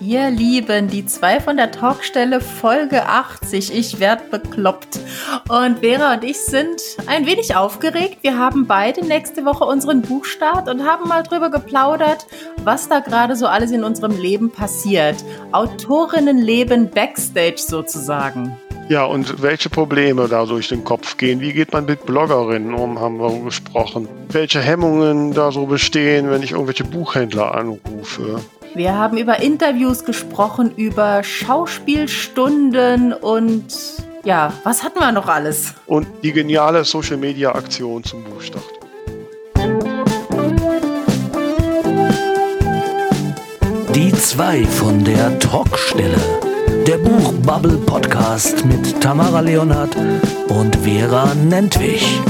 Ihr Lieben, die zwei von der Talkstelle Folge 80. Ich werd bekloppt. Und Vera und ich sind ein wenig aufgeregt. Wir haben beide nächste Woche unseren Buchstart und haben mal drüber geplaudert, was da gerade so alles in unserem Leben passiert. Autorinnenleben backstage sozusagen. Ja, und welche Probleme da durch den Kopf gehen? Wie geht man mit Bloggerinnen um, haben wir gesprochen. Welche Hemmungen da so bestehen, wenn ich irgendwelche Buchhändler anrufe? Wir haben über Interviews gesprochen, über Schauspielstunden und ja, was hatten wir noch alles? Und die geniale Social Media Aktion zum Buchstart. Die zwei von der Talkstelle. Der Buchbubble Podcast mit Tamara Leonhardt und Vera Nentwich.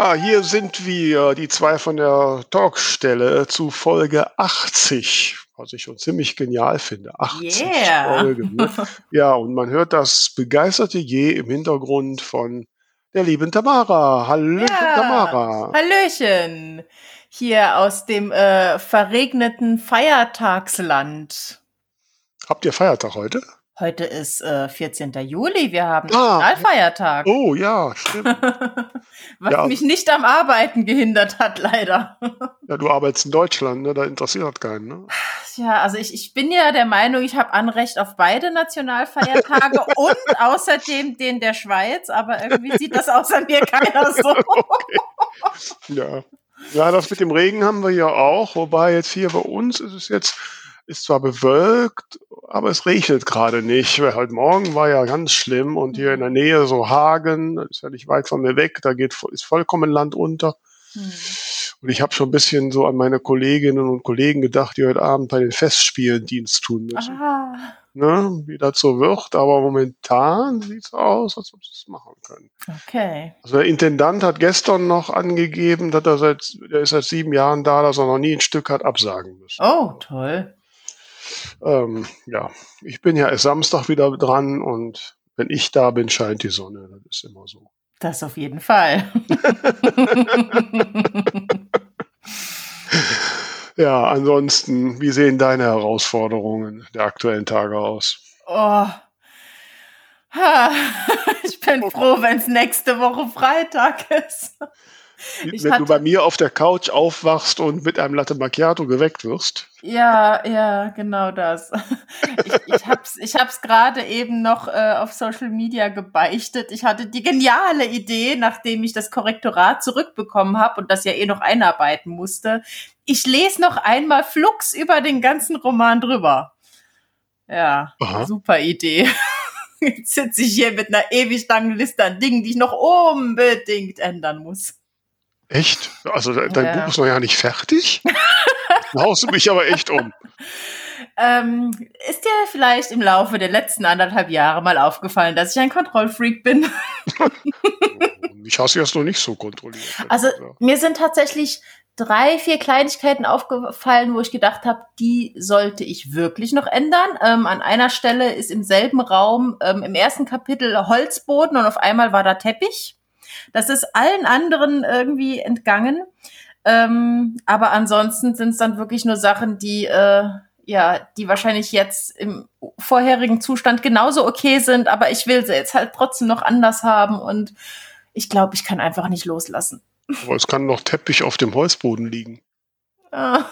Ja, hier sind wir, die zwei von der Talkstelle zu Folge 80, was ich schon ziemlich genial finde. 80 Yeah. Folgen. Ne? Ja, und man hört das begeisterte Je im Hintergrund von der lieben Tamara. Hallo, Tamara. Hallöchen. Hier aus dem äh, verregneten Feiertagsland. Habt ihr Feiertag heute? Heute ist äh, 14. Juli. Wir haben Ah. Nationalfeiertag. Oh ja, stimmt. Was Ja. mich nicht am Arbeiten gehindert hat, leider. Ja, du arbeitest in Deutschland, ne? da interessiert das keinen. Ne? Ja, also ich, ich bin ja der Meinung, ich habe Anrecht auf beide Nationalfeiertage und außerdem den der Schweiz, aber irgendwie sieht das außer mir keiner so. Ja. ja, das mit dem Regen haben wir ja auch, wobei jetzt hier bei uns ist es jetzt, ist zwar bewölkt, aber es regnet gerade nicht. Weil heute Morgen war ja ganz schlimm und hier in der Nähe so Hagen, das ist ja nicht weit von mir weg, da geht ist vollkommen Land unter. Hm. Und ich habe schon ein bisschen so an meine Kolleginnen und Kollegen gedacht, die heute Abend bei den Festspielen Dienst tun müssen. Ah, Ne? Wie das so wird, aber momentan sieht es aus, als ob sie es machen können. okay. Also der Intendant hat gestern noch angegeben, dass er seit, der ist seit sieben Jahren da, dass er noch nie ein Stück hat absagen müssen. Oh, toll. Ähm, ja, ich bin ja erst Samstag wieder dran und wenn ich da bin, scheint die Sonne. Das ist immer so. Das auf jeden Fall. Ja, ansonsten, wie sehen deine Herausforderungen der aktuellen Tage aus? Oh. Ich bin froh, wenn es nächste Woche Freitag ist. Ich wenn hatte- du bei mir auf der Couch aufwachst und mit einem Latte Macchiato geweckt wirst. Ja, ja, genau das. Ich, ich hab's, ich hab's gerade eben noch äh, auf Social Media gebeichtet. Ich hatte die geniale Idee, nachdem ich das Korrektorat zurückbekommen habe und das ja eh noch einarbeiten musste. Ich lese noch einmal flugs über den ganzen Roman drüber. Ja, Aha. super Idee. Jetzt sitze ich hier mit einer ewig langen Liste an Dingen, die ich noch unbedingt ändern muss. Echt? Also de- dein Ja. Buch ist noch ja nicht fertig? Haust du mich aber echt um. Ähm, ist dir vielleicht im Laufe der letzten anderthalb Jahre mal aufgefallen, dass ich ein Kontrollfreak bin? Ich du jetzt noch nicht so kontrolliert. Also Ja. mir sind tatsächlich drei, vier Kleinigkeiten aufgefallen, wo ich gedacht habe, die sollte ich wirklich noch ändern. Ähm, an einer Stelle ist im selben Raum ähm, im ersten Kapitel Holzboden und auf einmal war da Teppich. Das ist allen anderen irgendwie entgangen. Ähm, aber ansonsten sind es dann wirklich nur Sachen, die äh, ja, die wahrscheinlich jetzt im vorherigen Zustand genauso okay sind, aber ich will sie jetzt halt trotzdem noch anders haben und ich glaube, ich kann einfach nicht loslassen. Aber es kann noch Teppich auf dem Holzboden liegen. Ah.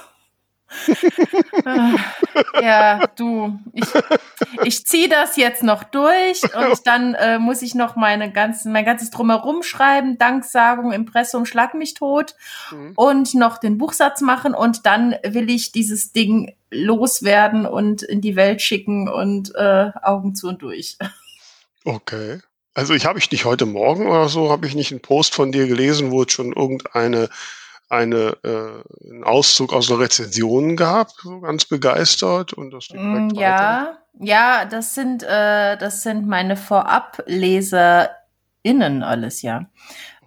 Ja, du, ich, ich ziehe das jetzt noch durch und dann äh, muss ich noch meine ganzen, mein ganzes Drumherum schreiben, Danksagung, Impressum, Schlag mich tot Mhm. und noch den Buchsatz machen und dann will ich dieses Ding loswerden und in die Welt schicken und äh, Augen zu und durch. Okay. Also ich habe ich nicht heute Morgen oder so, habe ich nicht einen Post von dir gelesen, wo es schon irgendeine eine, äh, einen Auszug aus einer Rezension gab, so ganz begeistert und das Mm, direkt weiter. Ja, ja, das sind, äh, das sind meine VorableserInnen alles, ja.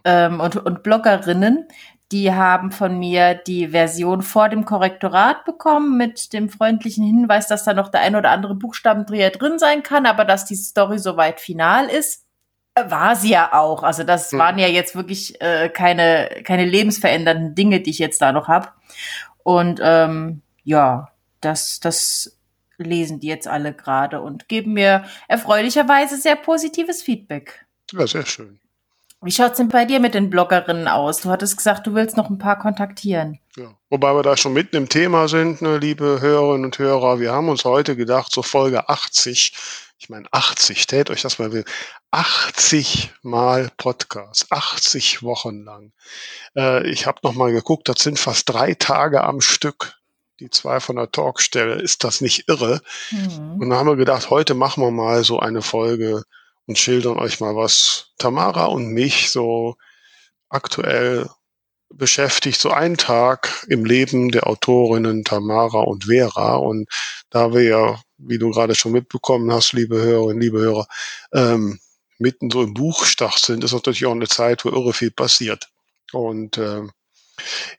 Ähm, und, und Bloggerinnen, die haben von mir die Version vor dem Korrektorat bekommen mit dem freundlichen Hinweis, dass da noch der ein oder andere Buchstabendreher drin sein kann, aber dass die Story soweit final ist. War sie ja auch. Also das hm. waren ja jetzt wirklich äh, keine, keine lebensverändernden Dinge, die ich jetzt da noch habe. Und ähm, ja, das, das lesen die jetzt alle gerade und geben mir erfreulicherweise sehr positives Feedback. Ja, sehr schön. Wie schaut's denn bei dir mit den Bloggerinnen aus? Du hattest gesagt, du willst noch ein paar kontaktieren. Ja. Wobei wir da schon mitten im Thema sind, ne, liebe Hörerinnen und Hörer. Wir haben uns heute gedacht, so Folge 80, ich meine 80, stellt euch das mal will, 80 Mal Podcast, 80 Wochen lang. Äh, ich habe noch mal geguckt, das sind fast drei Tage am Stück die zwei von der Talkstelle. Ist das nicht irre? Mhm. Und dann haben wir gedacht, heute machen wir mal so eine Folge und schildern euch mal, was Tamara und mich so aktuell beschäftigt, so einen Tag im Leben der Autorinnen Tamara und Vera. Und da wir ja, wie du gerade schon mitbekommen hast, liebe Hörerinnen, liebe Hörer, ähm, mitten so im Buchstart sind, ist natürlich auch eine Zeit, wo irre viel passiert. Und äh,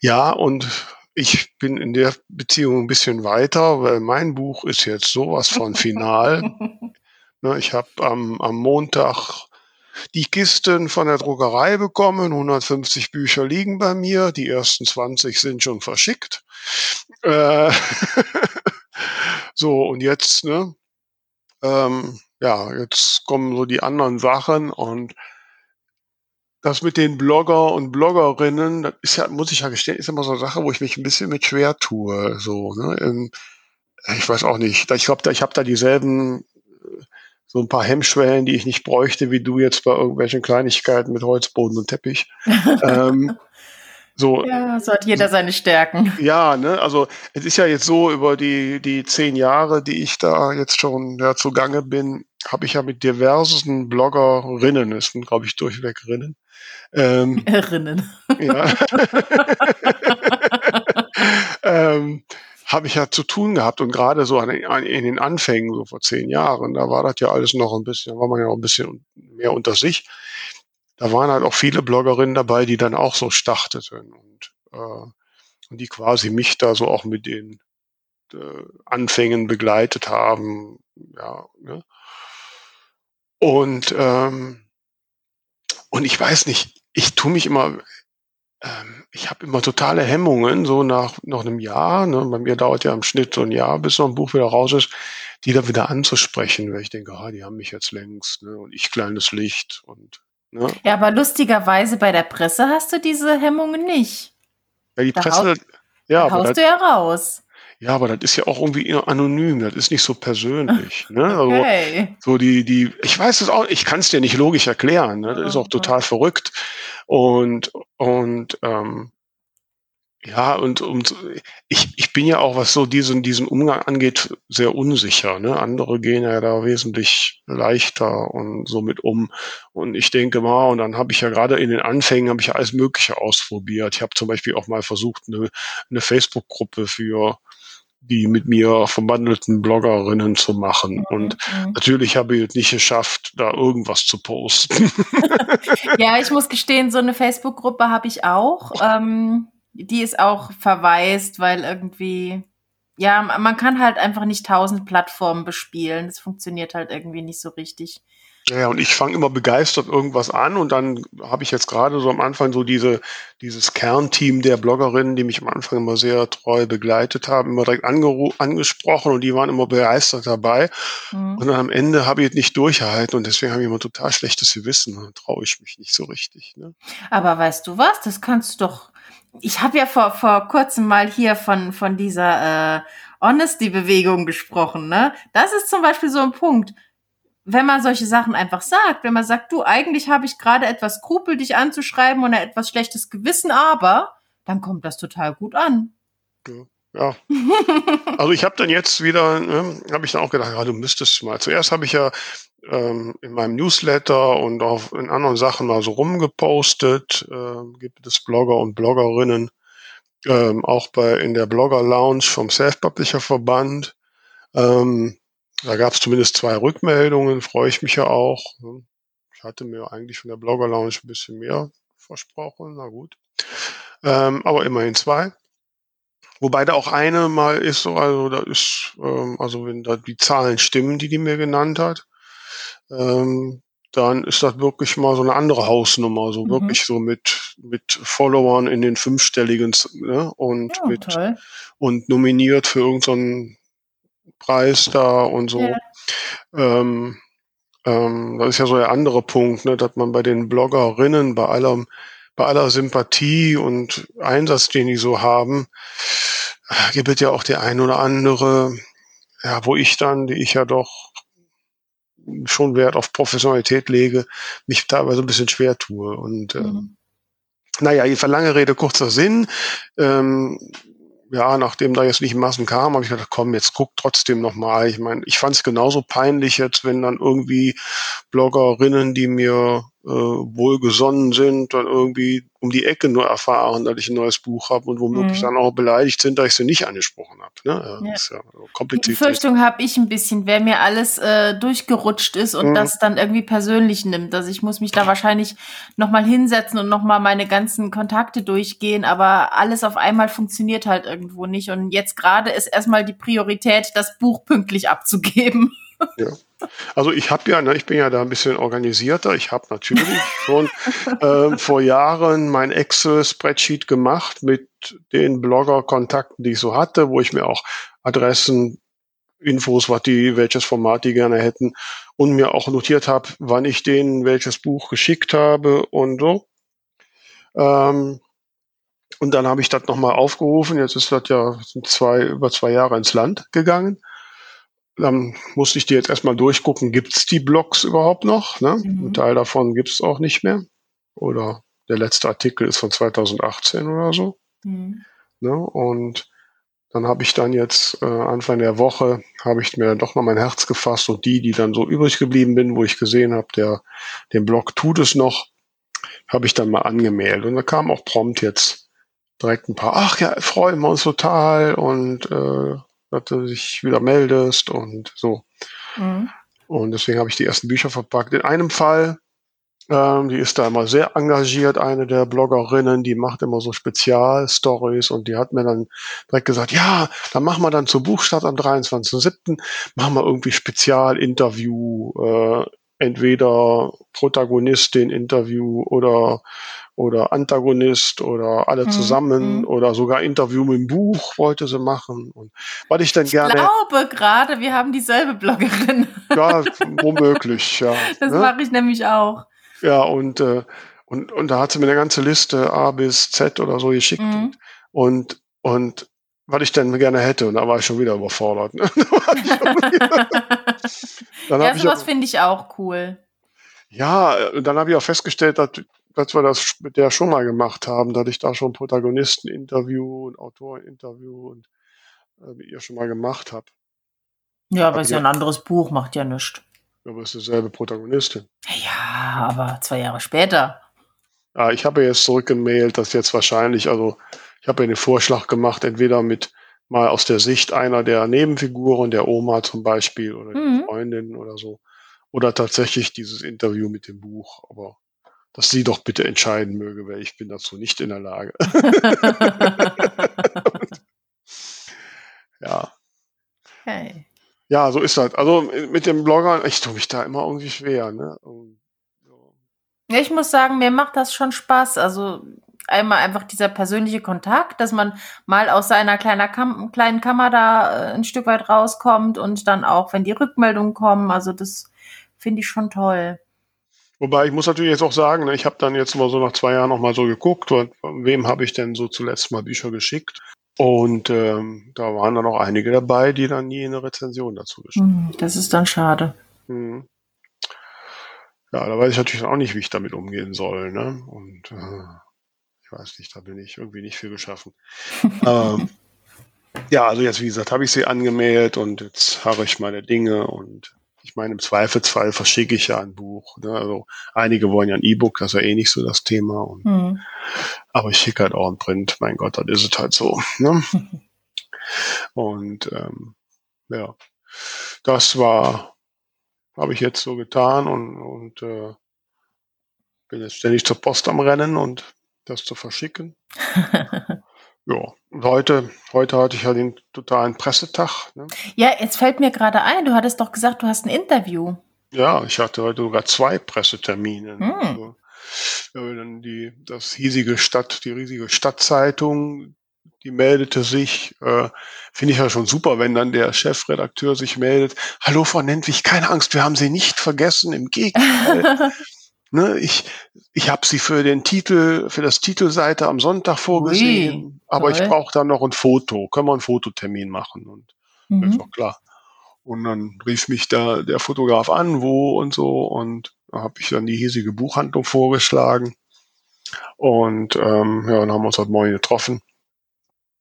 ja, und ich bin in der Beziehung ein bisschen weiter, weil mein Buch ist jetzt sowas von final. Ne, ich habe am, am Montag die Kisten von der Druckerei bekommen. 150 Bücher liegen bei mir. Die ersten 20 sind schon verschickt. Äh, so, und jetzt, ne? Ähm, ja, jetzt kommen so die anderen Sachen und das mit den Blogger und Bloggerinnen, das ist ja, muss ich ja gestehen, ist immer so eine Sache, wo ich mich ein bisschen mit schwer tue. So, ne? Ich weiß auch nicht. Ich glaube, ich habe da dieselben äh, so ein paar Hemmschwellen, die ich nicht bräuchte, wie du jetzt bei irgendwelchen Kleinigkeiten mit Holzboden und Teppich. ähm, so, ja, so hat jeder seine Stärken. Ja, ne, also es ist ja jetzt so, über die, die zehn Jahre, die ich da jetzt schon ja, zugange bin, habe ich ja mit diversen Bloggerinnen, es sind, glaube ich, durchweg Rinnen, ähm, Erinnern. Ja. ähm, habe ich ja zu tun gehabt und gerade so an, an, in den Anfängen, so vor zehn Jahren, da war das ja alles noch ein bisschen, war man ja noch ein bisschen mehr unter sich. Da waren halt auch viele Bloggerinnen dabei, die dann auch so starteten und, äh, und die quasi mich da so auch mit den äh, Anfängen begleitet haben. Ja, ne? Und ähm, und ich weiß nicht, ich tue mich immer, ähm, ich habe immer totale Hemmungen, so nach noch einem Jahr, ne, bei mir dauert ja im Schnitt so ein Jahr, bis so ein Buch wieder raus ist, die da wieder anzusprechen, weil ich denke, ah, die haben mich jetzt längst, ne, und ich kleines Licht und ne. Ja, aber lustigerweise bei der Presse hast du diese Hemmungen nicht. Ja, die da Presse, haust, ja, da haust du ja raus. Ja, aber das ist ja auch irgendwie anonym, das ist nicht so persönlich. Ne? Also okay. so die, die, ich weiß es auch, ich kann es dir nicht logisch erklären. Ne? Das ist auch total verrückt. Und, und ähm, ja, und, und ich, ich bin ja auch, was so diesen, diesen Umgang angeht, sehr unsicher. Ne? Andere gehen ja da wesentlich leichter und so mit um. Und ich denke mal, und dann habe ich ja gerade in den Anfängen, habe ich ja alles Mögliche ausprobiert. Ich habe zum Beispiel auch mal versucht, eine, eine Facebook-Gruppe für die mit mir verwandelten Bloggerinnen zu machen. Mhm. Und mhm. natürlich habe ich es nicht geschafft, da irgendwas zu posten. ja, ich muss gestehen, so eine Facebook-Gruppe habe ich auch. Ähm, die ist auch verwaist, weil irgendwie, ja, man kann halt einfach nicht tausend Plattformen bespielen. Das funktioniert halt irgendwie nicht so richtig. Ja, und ich fange immer begeistert irgendwas an und dann habe ich jetzt gerade so am Anfang so diese, dieses Kernteam der Bloggerinnen, die mich am Anfang immer sehr treu begleitet haben, immer direkt angesprochen und die waren immer begeistert dabei. Mhm. Und dann am Ende habe ich es nicht durchgehalten und deswegen habe ich immer total schlechtes Gewissen und traue ich mich nicht so richtig. Ne? Aber weißt du was, das kannst du doch. Ich habe ja vor, vor kurzem mal hier von, von dieser äh, Honesty-Bewegung gesprochen. Ne? Das ist zum Beispiel so ein Punkt wenn man solche Sachen einfach sagt, wenn man sagt, du, eigentlich habe ich gerade etwas Skrupel, dich anzuschreiben oder etwas schlechtes Gewissen, aber dann kommt das total gut an. Ja. Also ich habe dann jetzt wieder, ne, habe ich dann auch gedacht, ja, du müsstest mal. Zuerst habe ich ja ähm, in meinem Newsletter und auch in anderen Sachen mal so rumgepostet, äh, gibt es Blogger und Bloggerinnen, ähm, auch bei in der Blogger Lounge vom Self-Publisher Verband. Ähm, da gab es zumindest zwei Rückmeldungen, freue ich mich ja auch. Ne? Ich hatte mir eigentlich von der Blogger Lounge ein bisschen mehr versprochen, na gut. Ähm, aber immerhin zwei. Wobei da auch eine mal ist, so, also da ist, ähm, also wenn da die Zahlen stimmen, die die mir genannt hat, ähm, dann ist das wirklich mal so eine andere Hausnummer, so mhm. wirklich so mit, mit Followern in den fünfstelligen ne? und ja, mit toll. und nominiert für irgendeinen Preis da und so. Ja. Ähm, ähm, das ist ja so der andere Punkt, ne, dass man bei den Bloggerinnen bei allem, bei aller Sympathie und Einsatz, den die so haben, gibt es ja auch die ein oder andere, ja, wo ich dann, die ich ja doch schon Wert auf Professionalität lege, mich teilweise ein bisschen schwer tue. Und äh, mhm. naja, lange Rede, kurzer Sinn. Ähm, ja, nachdem da jetzt nicht Massen kam, habe ich gedacht, komm, jetzt guck trotzdem nochmal. Ich meine, ich fand es genauso peinlich jetzt, wenn dann irgendwie Bloggerinnen, die mir äh, wohlgesonnen sind, dann irgendwie um die Ecke nur erfahren, dass ich ein neues Buch habe und womöglich mhm. dann auch beleidigt sind, dass ich sie nicht angesprochen habe. Ne? Ja. Ist ja Die Befürchtung habe ich ein bisschen, wer mir alles äh, durchgerutscht ist und mhm. das dann irgendwie persönlich nimmt. Also ich muss mich da wahrscheinlich nochmal hinsetzen und nochmal meine ganzen Kontakte durchgehen, aber alles auf einmal funktioniert halt irgendwo nicht. Und jetzt gerade ist erstmal die Priorität, das Buch pünktlich abzugeben. Ja. Also ich habe ja, ne, ich bin ja da ein bisschen organisierter. Ich habe natürlich schon äh, vor Jahren mein Excel-Spreadsheet gemacht mit den Blogger-Kontakten, die ich so hatte, wo ich mir auch Adressen, Infos, was die, welches Format die gerne hätten und mir auch notiert habe, wann ich denen welches Buch geschickt habe und so. Ähm, und dann habe ich das nochmal aufgerufen. Jetzt ist das ja zwei, über zwei Jahre ins Land gegangen. Dann musste ich die jetzt erstmal durchgucken, gibt es die Blogs überhaupt noch? Ne? Mhm. Ein Teil davon gibt es auch nicht mehr. Oder der letzte Artikel ist von 2018 oder so. Mhm. Ne? Und dann habe ich dann jetzt äh, Anfang der Woche, habe ich mir dann doch mal mein Herz gefasst und die, die dann so übrig geblieben bin, wo ich gesehen habe, der, den Blog tut es noch, habe ich dann mal angemeldet. Und da kam auch prompt jetzt direkt ein paar, ach ja, freuen wir uns total und äh, dass du dich wieder meldest und so. Mhm. Und deswegen habe ich die ersten Bücher verpackt. In einem Fall, ähm, die ist da immer sehr engagiert, eine der Bloggerinnen, die macht immer so Spezialstories und die hat mir dann direkt gesagt, ja, dann machen wir dann zur Buchstadt am 23.07., machen wir irgendwie Spezialinterview, äh, entweder Protagonistin-Interview oder oder Antagonist oder alle mhm. zusammen mhm. oder sogar Interview mit dem Buch wollte sie machen. Und weil ich dann ich gerne. Ich glaube gerade, wir haben dieselbe Bloggerin. Ja, womöglich, ja. Das ne? mache ich nämlich auch. Ja, und, äh, und, und da hat sie mir eine ganze Liste A bis Z oder so geschickt. Mhm. Und, und was ich denn gerne hätte. Und da war ich schon wieder überfordert. Ne? dann ja, sowas finde ich auch cool. Ja, dann habe ich auch festgestellt, dass dass wir das mit der schon mal gemacht haben, dass ich da schon Protagonisten-Interview und Autoren-Interview und äh, mit ihr schon mal gemacht habe. Ja, aber es ist ja ein anderes Buch, macht ja nichts. Aber es ist dieselbe Protagonistin. Ja, aber zwei Jahre später. Ja, ich habe jetzt zurückgemailt, dass jetzt wahrscheinlich, also ich habe ja den Vorschlag gemacht, entweder mit mal aus der Sicht einer der Nebenfiguren, der Oma zum Beispiel oder mhm. der Freundin oder so, oder tatsächlich dieses Interview mit dem Buch. Aber dass sie doch bitte entscheiden möge, weil ich bin dazu nicht in der Lage. ja. Okay. Ja, so ist das. Also mit dem Blogger, ich tue mich da immer irgendwie schwer. Ne? Ja, ich muss sagen, mir macht das schon Spaß. Also einmal einfach dieser persönliche Kontakt, dass man mal aus seiner Kam kleinen Kammer da äh, ein Stück weit rauskommt und dann auch, wenn die Rückmeldungen kommen, also das finde ich schon toll. Wobei ich muss natürlich jetzt auch sagen, ne, ich habe dann jetzt mal so nach zwei Jahren noch mal so geguckt, wem habe ich denn so zuletzt mal Bücher geschickt. Und ähm, da waren dann auch einige dabei, die dann nie eine Rezension dazu geschickt haben. Hm, das ist dann schade. Hm. Ja, da weiß ich natürlich auch nicht, wie ich damit umgehen soll. Ne? Und äh, ich weiß nicht, da bin ich irgendwie nicht für geschaffen. ähm, ja, also jetzt, wie gesagt, habe ich sie angemeldet und jetzt harre ich meine Dinge und ich meine, im Zweifelsfall verschicke ich ja ein Buch. Ne? Also einige wollen ja ein E-Book, das ist ja eh nicht so das Thema. Und, mhm. Aber ich schicke halt auch ein Print. Mein Gott, das ist es halt so. Ne? und ähm, ja, das war, habe ich jetzt so getan und, und äh, bin jetzt ständig zur Post am Rennen und das zu verschicken. Ja, und heute, heute hatte ich ja den totalen Pressetag. Ne? Ja, jetzt fällt mir gerade ein, du hattest doch gesagt, du hast ein Interview. Ja, ich hatte heute sogar zwei Pressetermine. Hm. Also, dann die, das hiesige Stadt, die riesige Stadtzeitung, die meldete sich. Äh, Finde ich ja schon super, wenn dann der Chefredakteur sich meldet. Hallo Frau Nentwich, keine Angst, wir haben Sie nicht vergessen. Im Gegenteil. ne, ich ich habe Sie für den Titel, für das Titelseite am Sonntag vorgesehen, Ui, aber ich brauche dann noch ein Foto. Können wir einen Fototermin machen? Und ist Mhm. doch klar. Und dann rief mich da der Fotograf an, wo und so. Und da habe ich dann die hiesige Buchhandlung vorgeschlagen. Und ähm, ja, dann haben wir uns heute Morgen getroffen.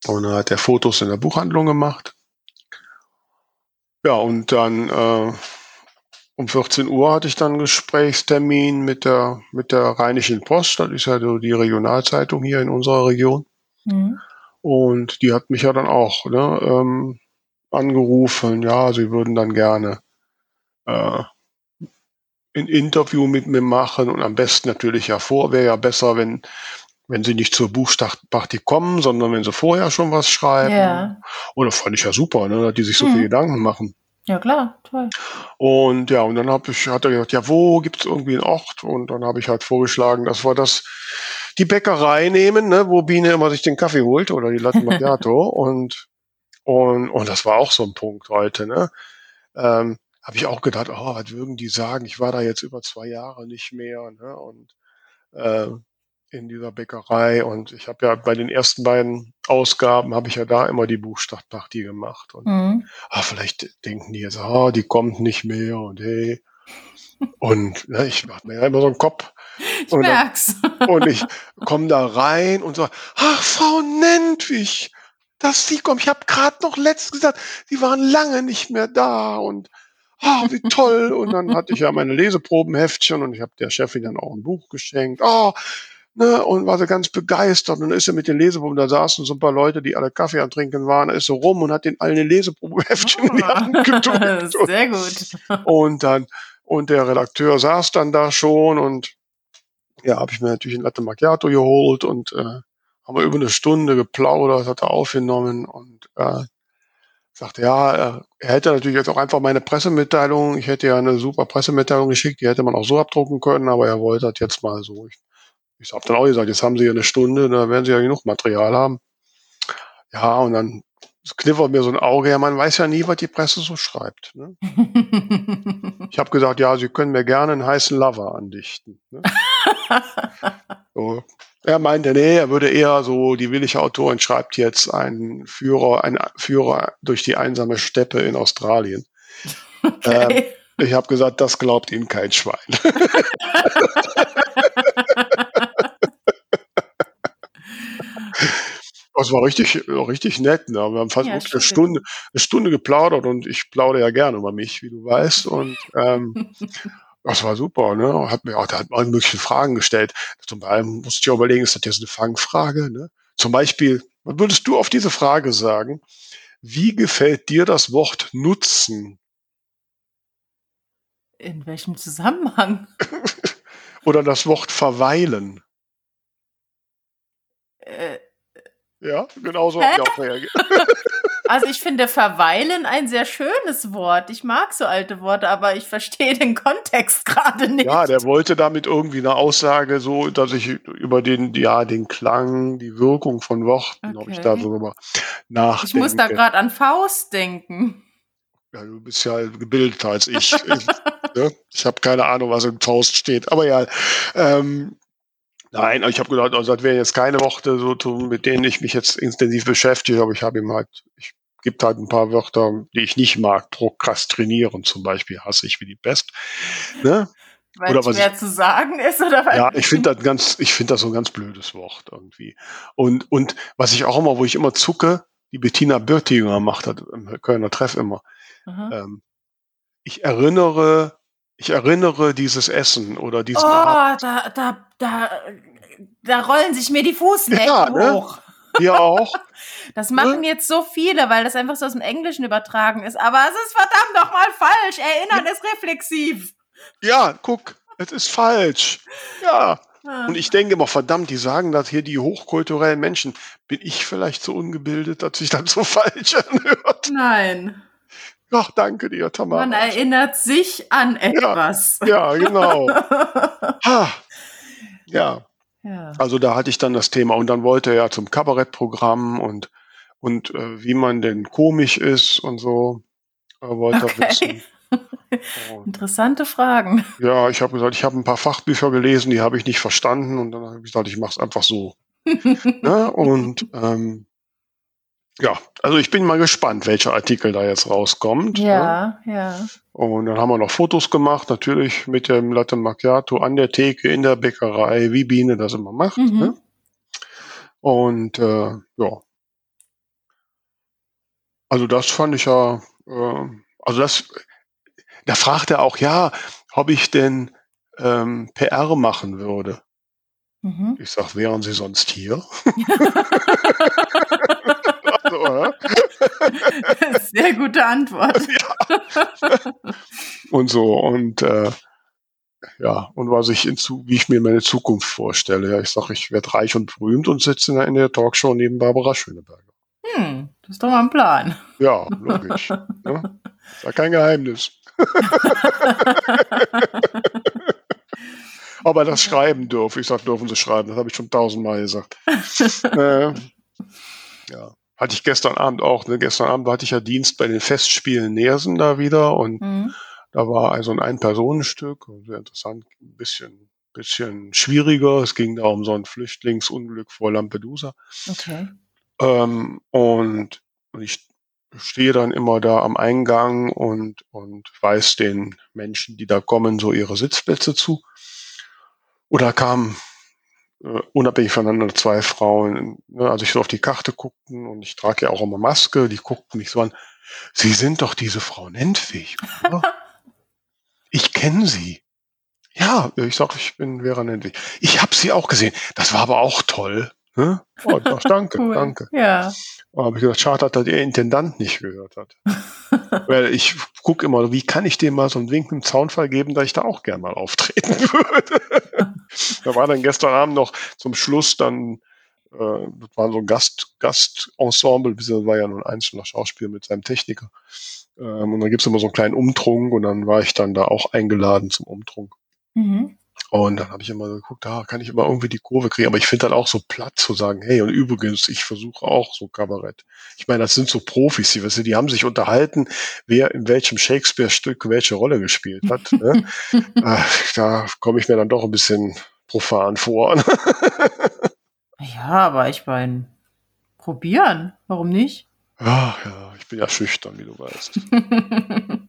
Und dann hat er Fotos in der Buchhandlung gemacht. Ja, und dann äh, um 14 Uhr hatte ich dann einen Gesprächstermin mit der, mit der Rheinischen Post. Das ist ja so die Regionalzeitung hier in unserer Region. Mhm. Und die hat mich ja dann auch ne, ähm, angerufen, ja, sie würden dann gerne äh, ein Interview mit mir machen und am besten natürlich ja vor, wäre ja besser, wenn, wenn sie nicht zur Buchstartparty kommen, sondern wenn sie vorher schon was schreiben. Ja. Und das fand ich ja super, ne, dass die sich so Mhm. viel Gedanken machen. Ja, klar, toll. Und ja, und dann hab ich, hat er gesagt, ja, wo gibt's irgendwie einen Ort? Und dann habe ich halt vorgeschlagen, dass wir das, die Bäckerei nehmen, ne, wo Biene immer sich den Kaffee holt oder die Latte Macchiato. und, und, und das war auch so ein Punkt heute, ne. Ähm, habe ich auch gedacht, oh, was würden die sagen? Ich war da jetzt über zwei Jahre nicht mehr, ne, und, äh, in dieser Bäckerei und ich habe ja bei den ersten beiden Ausgaben habe ich ja da immer die Buchstartparty gemacht und Mhm. ah, vielleicht denken die jetzt, ah, die kommt nicht mehr und hey. Und ne, ich mache mir ja immer so einen Kopf. Ich Und dann- merk's. Und ich komme da rein und sage, ach, Frau Nentwich, dass Sie kommen. Ich habe gerade noch letztens gesagt, Sie waren lange nicht mehr da und ah, wie toll. Und dann hatte ich ja meine Leseprobenheftchen und ich habe der Chefin dann auch ein Buch geschenkt. Ah, ne, und war sie ganz begeistert. Und dann ist sie mit den Leseproben, da saßen so ein paar Leute, die alle Kaffee am Trinken waren, da ist sie rum und hat den allen ein Leseprobenheftchen in die Hand gedrückt. Sehr gut. und dann, und der Redakteur saß dann da schon und ja, habe ich mir natürlich ein Latte Macchiato geholt und äh, haben wir über eine Stunde geplaudert, hat er aufgenommen und äh, sagte, ja, er, er hätte natürlich jetzt auch einfach meine Pressemitteilung, ich hätte ja eine super Pressemitteilung geschickt, die hätte man auch so abdrucken können, aber er wollte das jetzt mal so. Ich, ich habe dann auch gesagt, jetzt haben sie ja eine Stunde, da werden sie ja genug Material haben. Ja, und dann kniffert mir so ein Auge, ja, man weiß ja nie, was die Presse so schreibt. Ne? Ich habe gesagt, ja, Sie können mir gerne einen heißen Lover andichten. Ne? so. Er meinte, nee, er würde eher so, die willige Autorin schreibt jetzt einen Führer, einen Führer durch die einsame Steppe in Australien. okay. Ich habe gesagt, das glaubt Ihnen kein Schwein. Das war richtig, richtig nett. Ne? Wir haben fast Ja, eine. Stunde, eine Stunde geplaudert und ich plaudere ja gerne über mich, wie du weißt. Und ähm, das war super. Ne? Hat mir auch, da hat man alle möglichen Fragen gestellt. Zum Beispiel musste ich auch überlegen, ist das jetzt eine Fangfrage? Ne? Zum Beispiel, was würdest du auf diese Frage sagen? Wie gefällt dir das Wort Nutzen? In welchem Zusammenhang? Oder das Wort Verweilen? Äh, Ja, genauso habe ich auch reagiert. Also ich finde verweilen ein sehr schönes Wort. Ich mag so alte Worte, aber ich verstehe den Kontext gerade nicht. Ja, der wollte damit irgendwie eine Aussage, so, dass ich über den, ja, den Klang, die Wirkung von Worten, ob ich Okay. da so drüber nachdenke. ich muss da gerade an Faust denken. ja, du bist ja gebildeter als ich. ich ne? ich habe keine Ahnung, was in Faust steht. Aber ja, ähm, nein, ich habe gedacht, also das wären jetzt keine Worte, so, mit denen ich mich jetzt intensiv beschäftige, aber ich habe ihm halt, ich gibt halt ein paar Wörter, die ich nicht mag. Prokrastinieren zum Beispiel hasse ich wie die Pest. Ne? Weil Oder es was schwer zu sagen ist oder weil Ja, ich finde das ganz, ich finde das so ein ganz blödes Wort irgendwie. Und, und was ich auch immer, wo ich immer zucke, die Bettina Bürtiger macht das im Kölner Treff immer. Aha. Ähm, ich erinnere, ich erinnere dieses Essen oder Oh, diesen Abend. da, da, da, da rollen sich mir die Fußnägel Ja, ne? hoch. Hier auch. Das machen jetzt so viele, weil das einfach so aus dem Englischen übertragen ist. Aber es ist verdammt nochmal falsch. Erinnern ist reflexiv. Ja, guck, es ist falsch. Ja. Ah. Und ich denke immer, verdammt, die sagen das hier, die hochkulturellen Menschen. Bin ich vielleicht so ungebildet, dass sich das so falsch anhört? Nein. Ach, danke dir, Tamara. Man erinnert sich an etwas. Ja, ja genau. ha. Ja. Ja. Also da hatte ich dann das Thema und dann wollte er ja zum Kabarettprogramm und und äh, wie man denn komisch ist und so äh, wollte Okay. er wissen. Und, Interessante Fragen. ja, ich habe gesagt, ich habe ein paar Fachbücher gelesen, die habe ich nicht verstanden und dann habe ich gesagt, ich mache es einfach so. ne? Und ähm, ja, also ich bin mal gespannt, welcher Artikel da jetzt rauskommt. Ne? Ja, ja. Und dann haben wir noch Fotos gemacht, natürlich mit dem Latte Macchiato an der Theke, in der Bäckerei, wie Biene das immer macht. Mhm. Ne? Und äh, ja. Also das fand ich ja, äh, also das, da fragt er auch, ja, ob ich denn ähm, PR machen würde. Mhm. Ich sag, wären Sie sonst hier? also, äh? Sehr gute Antwort. und so und äh, ja und was ich in zu, wie ich mir meine Zukunft vorstelle. Ja, ich sage, ich werde reich und berühmt und sitze in der, in der Talkshow neben Barbara Schöneberger. Hm, das ist doch mal ein Plan. Ja, logisch. ne? Ist ja kein Geheimnis. Aber das Schreiben dürfen, ich sag, dürfen Sie schreiben, das habe ich schon tausendmal gesagt. äh, ja. Hatte ich gestern Abend auch, ne? Gestern Abend hatte ich ja Dienst bei den Festspielen Nersen da wieder und Mhm. Da war also ein Ein-Personen-Stück, sehr interessant, ein bisschen, bisschen schwieriger. Es ging da um so ein Flüchtlingsunglück vor Lampedusa. Okay. Ähm, und ich stehe dann immer da am Eingang und, und weise den Menschen, die da kommen, so ihre Sitzplätze zu. Oder kamen äh, unabhängig voneinander zwei Frauen, ne, also ich so auf die Karte guckten und ich trage ja auch immer Maske, die guckten mich so an, Sie sind doch diese Frau Nentwig, oder? ich kenne sie. Ja, ich sag, ich bin Vera Nentwig. Ich habe sie auch gesehen. Das war aber auch toll. Ne? Oh, sag, danke, Cool. danke. Ja. Da habe ich gesagt, schade, dass der Intendant nicht gehört hat. Weil ich gucke immer, wie kann ich dem mal so einen Wink im Zaunfall geben, dass ich da auch gern mal auftreten würde. da war dann gestern Abend noch zum Schluss dann, äh, das war so ein Gast, Gastensemble, das war ja nur ein einzelner Schauspieler mit seinem Techniker. Ähm, und dann gibt's immer so einen kleinen Umtrunk und dann war ich dann da auch eingeladen zum Umtrunk. Mhm. Und dann habe ich immer geguckt, da kann ich immer irgendwie die Kurve kriegen. Aber ich finde dann auch so platt zu sagen, hey, und übrigens, ich versuche auch so Kabarett. Ich meine, das sind so Profis, die, weißt du, die haben sich unterhalten, wer in welchem Shakespeare-Stück welche Rolle gespielt hat. Ne? äh, da komme ich mir dann doch ein bisschen profan vor. Ja, aber ich meine, probieren. Warum nicht? Ach ja, ich bin ja schüchtern, wie du weißt.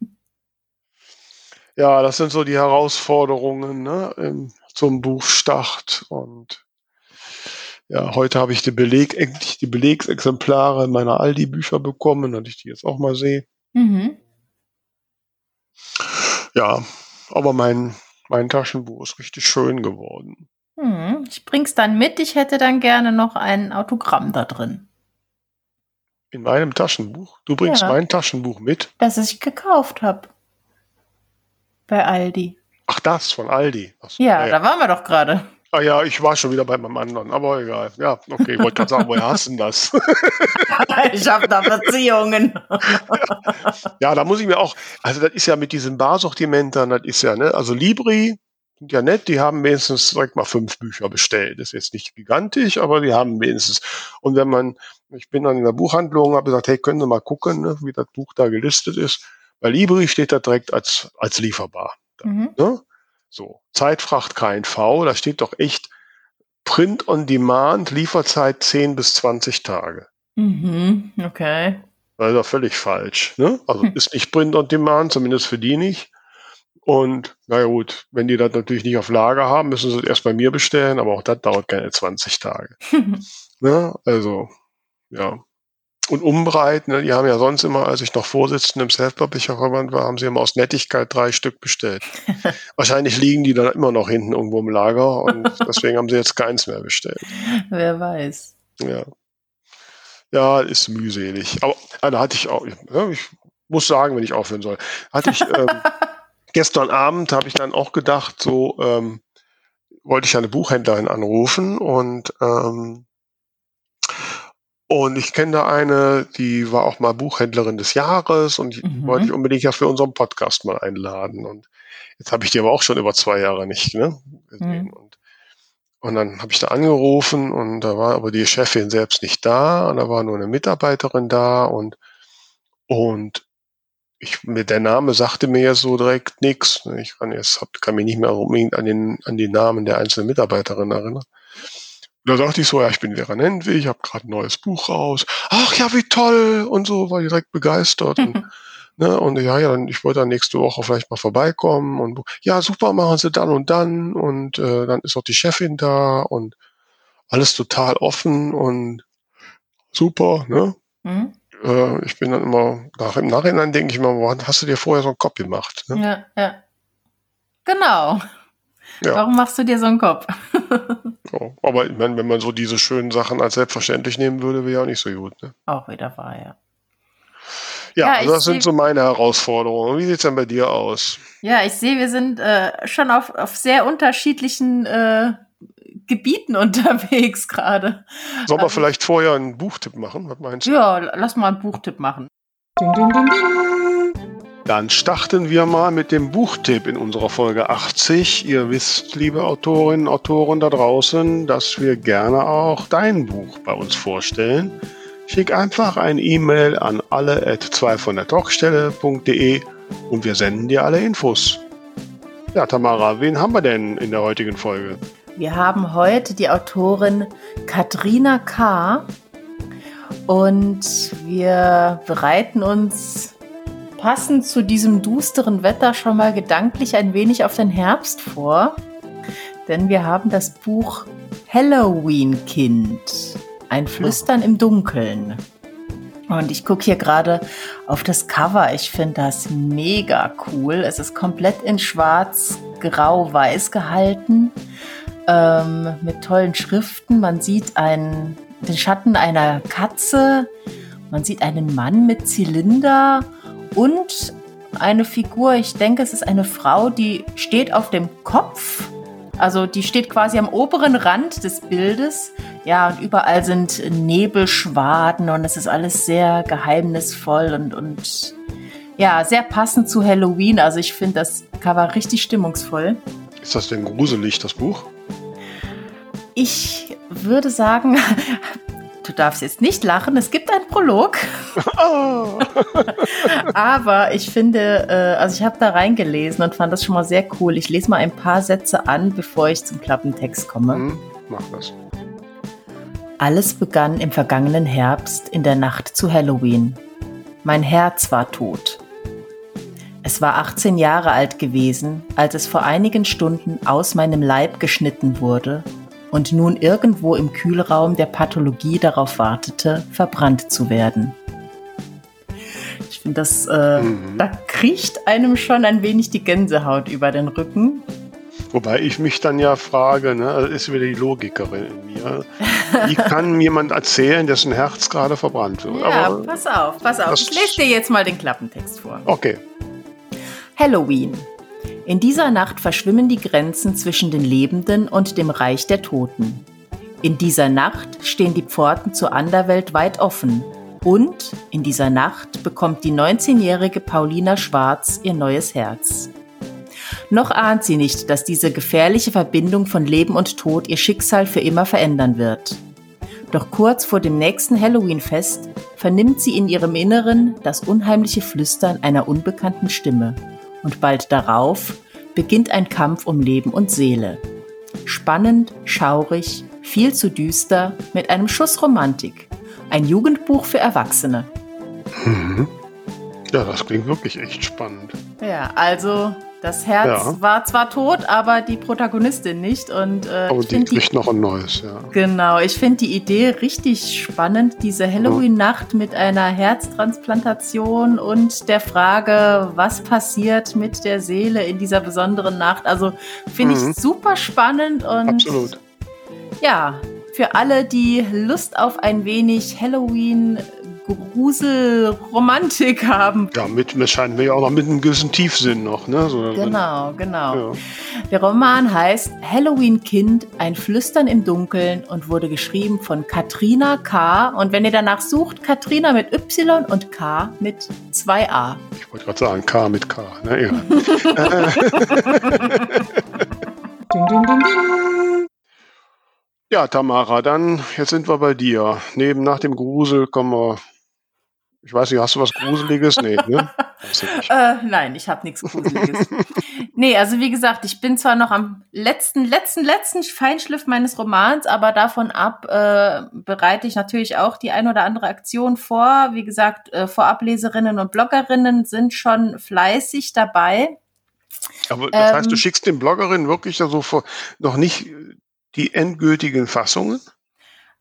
Ja, das sind so die Herausforderungen ne, im, zum Buchstart. Und ja, heute habe ich die Beleg, endlich die Belegsexemplare meiner Aldi-Bücher bekommen, dass ich die jetzt auch mal sehe. mhm. Ja, aber mein, mein Taschenbuch ist richtig schön geworden. Hm, ich bring's dann mit. Ich hätte dann gerne noch ein Autogramm da drin, In meinem Taschenbuch. Du bringst Ja. mein Taschenbuch mit. das ich gekauft habe. Bei Aldi. Ach, das von Aldi. So, Ja, ja. da waren wir doch gerade. Ah ja, ich war schon wieder bei meinem anderen, aber egal. Ja, okay, ich wollte gerade sagen, woher hast du denn das? ich habe da Beziehungen. Ja, da muss ich mir auch, also das ist ja mit diesen Barsortimentern, das ist ja, ne, also Libri sind ja nett, die haben wenigstens direkt mal fünf Bücher bestellt. Das ist jetzt nicht gigantisch, aber die haben wenigstens. Und wenn man, ich bin dann in der Buchhandlung, habe gesagt, hey, können Sie mal gucken, ne, wie das Buch da gelistet ist. Bei Libri steht da direkt als, als lieferbar. Mhm. Ne? So, Zeitfracht KNV, da steht doch echt Print on Demand, Lieferzeit 10 bis 20 Tage. Mhm. Okay. Das ist ja völlig falsch. Ne? Also Hm. ist nicht Print on Demand, zumindest für die nicht. Und naja gut, wenn die das natürlich nicht auf Lager haben, müssen sie es erst bei mir bestellen, aber auch das dauert keine 20 Tage. Ne? Also, ja. Und Umbreit, ne, die haben ja sonst immer, als ich noch Vorsitzender im Self-Publisher-Verband war, haben sie immer aus Nettigkeit drei Stück bestellt. Wahrscheinlich liegen die dann immer noch hinten irgendwo im Lager und deswegen haben sie jetzt keins mehr bestellt. Wer weiß. Ja. Ja, ist mühselig. Aber da hatte ich auch, ich muss sagen, wenn ich aufhören soll, hatte ich ähm, gestern Abend habe ich dann auch gedacht, so ähm, wollte ich eine Buchhändlerin anrufen und ähm, Und ich kenne da eine, die war auch mal Buchhändlerin des Jahres und die Mhm. wollte ich unbedingt ja für unseren Podcast mal einladen. Und jetzt habe ich die aber auch schon über zwei Jahre nicht ne, gesehen. Mhm. Und, und dann habe ich da angerufen und da war aber die Chefin selbst nicht da und da war nur eine Mitarbeiterin da und, und ich, der Name sagte mir jetzt so direkt nichts. Ich kann jetzt hab, kann mich nicht mehr unbedingt an den an die Namen der einzelnen Mitarbeiterin erinnern. Da dachte ich so, ja, ich bin Vera Nentwig, ich habe gerade ein neues Buch raus. Ach ja, wie toll und so, war direkt begeistert. Und, ne, und ja, ja, dann, ich wollte dann nächste Woche vielleicht mal vorbeikommen und ja, super, machen Sie dann und dann und äh, dann ist auch die Chefin da und alles total offen und super, ne? Mhm. Äh, ich bin dann immer, nach, im Nachhinein denke ich immer, woran hast du dir vorher so einen Kopf gemacht? Ne? Ja, ja. Genau. Ja. Warum machst du dir so einen Kopf? So. Aber ich meine, wenn man so diese schönen Sachen als selbstverständlich nehmen würde, wäre ja auch nicht so gut. Ne? Auch wieder wahr, ja. Ja, Ja, also das sind so meine Herausforderungen. Wie sieht's denn bei dir aus? Ja, ich sehe, wir sind äh, schon auf, auf sehr unterschiedlichen äh, Gebieten unterwegs gerade. Sollen wir Ähm. vielleicht vorher einen Buchtipp machen? Was meinst du? Ja, lass mal einen Buchtipp machen. Dann starten wir mal mit dem Buchtipp in unserer Folge 80. Ihr wisst, liebe Autorinnen und Autoren da draußen, dass wir gerne auch dein Buch bei uns vorstellen. Schick einfach ein E-Mail an alle at 2 von der Talkstelle.de und wir senden dir alle Infos. Ja, Tamara, wen haben wir denn in der heutigen Folge? Wir haben heute die Autorin Katrina K. Und wir bereiten uns passend zu diesem dusteren Wetter schon mal gedanklich ein wenig auf den Herbst vor. Denn wir haben das Buch Halloween Kind. Ein Flüstern im Dunkeln. Und ich gucke hier gerade auf das Cover. Ich finde das mega cool. Es ist komplett in schwarz, grau, weiß gehalten. Ähm, mit tollen Schriften. Man sieht einen, den Schatten einer Katze. Man sieht einen Mann mit Zylinder und eine Figur. Ich denke, es ist eine Frau, die steht auf dem Kopf. Also die steht quasi am oberen Rand des Bildes. Ja, und überall sind Nebelschwaden und es ist alles sehr geheimnisvoll und, und ja, sehr passend zu Halloween. Also ich finde das Cover richtig stimmungsvoll. Ist das denn gruselig, das Buch? Ich würde sagen, du darfst jetzt nicht lachen, es gibt einen Prolog, Ah, aber ich finde, äh, also ich habe da reingelesen und fand das schon mal sehr cool. Ich lese mal ein paar Sätze an, bevor ich zum Klappentext komme. hm, mach das. Alles begann im vergangenen Herbst in der Nacht zu Halloween. Mein Herz war tot. Es war 18 Jahre alt gewesen, als es vor einigen Stunden aus meinem Leib geschnitten wurde und nun irgendwo im Kühlraum der Pathologie darauf wartete, verbrannt zu werden. Ich finde, das, äh, Mhm. da kriecht einem schon ein wenig die Gänsehaut über den Rücken. Wobei ich mich dann ja frage, ne, das ist wieder die Logikerin in mir. Wie kann jemand erzählen, dessen Herz gerade verbrannt wird? Ja, Aber pass auf, pass auf. Ich lese dir jetzt mal den Klappentext vor. okay. Halloween. In dieser Nacht verschwimmen die Grenzen zwischen den Lebenden und dem Reich der Toten. In dieser Nacht stehen die Pforten zur Anderwelt weit offen. Und in dieser Nacht bekommt die 19-jährige Paulina Schwarz ihr neues Herz. Noch ahnt sie nicht, dass diese gefährliche Verbindung von Leben und Tod ihr Schicksal für immer verändern wird. Doch kurz vor dem nächsten Halloween-Fest vernimmt sie in ihrem Inneren das unheimliche Flüstern einer unbekannten Stimme. Und bald darauf beginnt ein Kampf um Leben und Seele. Spannend, schaurig, viel zu düster, mit einem Schuss Romantik. Ein Jugendbuch für Erwachsene. Mhm. Ja, das klingt wirklich echt spannend. Ja, also das Herz Ja. war zwar tot, aber die Protagonistin nicht. Und äh, Aber ich die finde die kriegt noch ein neues, ja. Genau, ich finde die Idee richtig spannend, diese Halloween-Nacht mit einer Herztransplantation und der Frage, was passiert mit der Seele in dieser besonderen Nacht. Also finde Mhm. ich super spannend und Absolut. ja, für alle, die Lust auf ein wenig Gruselromantik haben. Ja, mit, scheinen wir ja auch noch mit einem gewissen Tiefsinn noch. Ne? So, genau, genau. Ja. Der Roman heißt Halloween Kind, ein Flüstern im Dunkeln und wurde geschrieben von Katrina K. Und wenn ihr danach sucht, Katrina mit Y und K mit 2a. Ich wollte gerade sagen, K mit K. Ne? Ding, ding, ding. Ja, Tamara, dann jetzt sind wir bei dir. Neben nach dem Grusel kommen wir. Ich weiß nicht, hast du was Gruseliges? Nee, ne? äh, nein, ich habe nichts Gruseliges. nee, also wie gesagt, ich bin zwar noch am letzten, letzten, letzten Feinschliff meines Romans, aber davon ab äh, bereite ich natürlich auch die ein oder andere Aktion vor. Wie gesagt, äh, Vorableserinnen und Bloggerinnen sind schon fleißig dabei. Aber das ähm, heißt, du ähm, schickst den Bloggerinnen wirklich also vor, noch nicht die endgültigen Fassungen?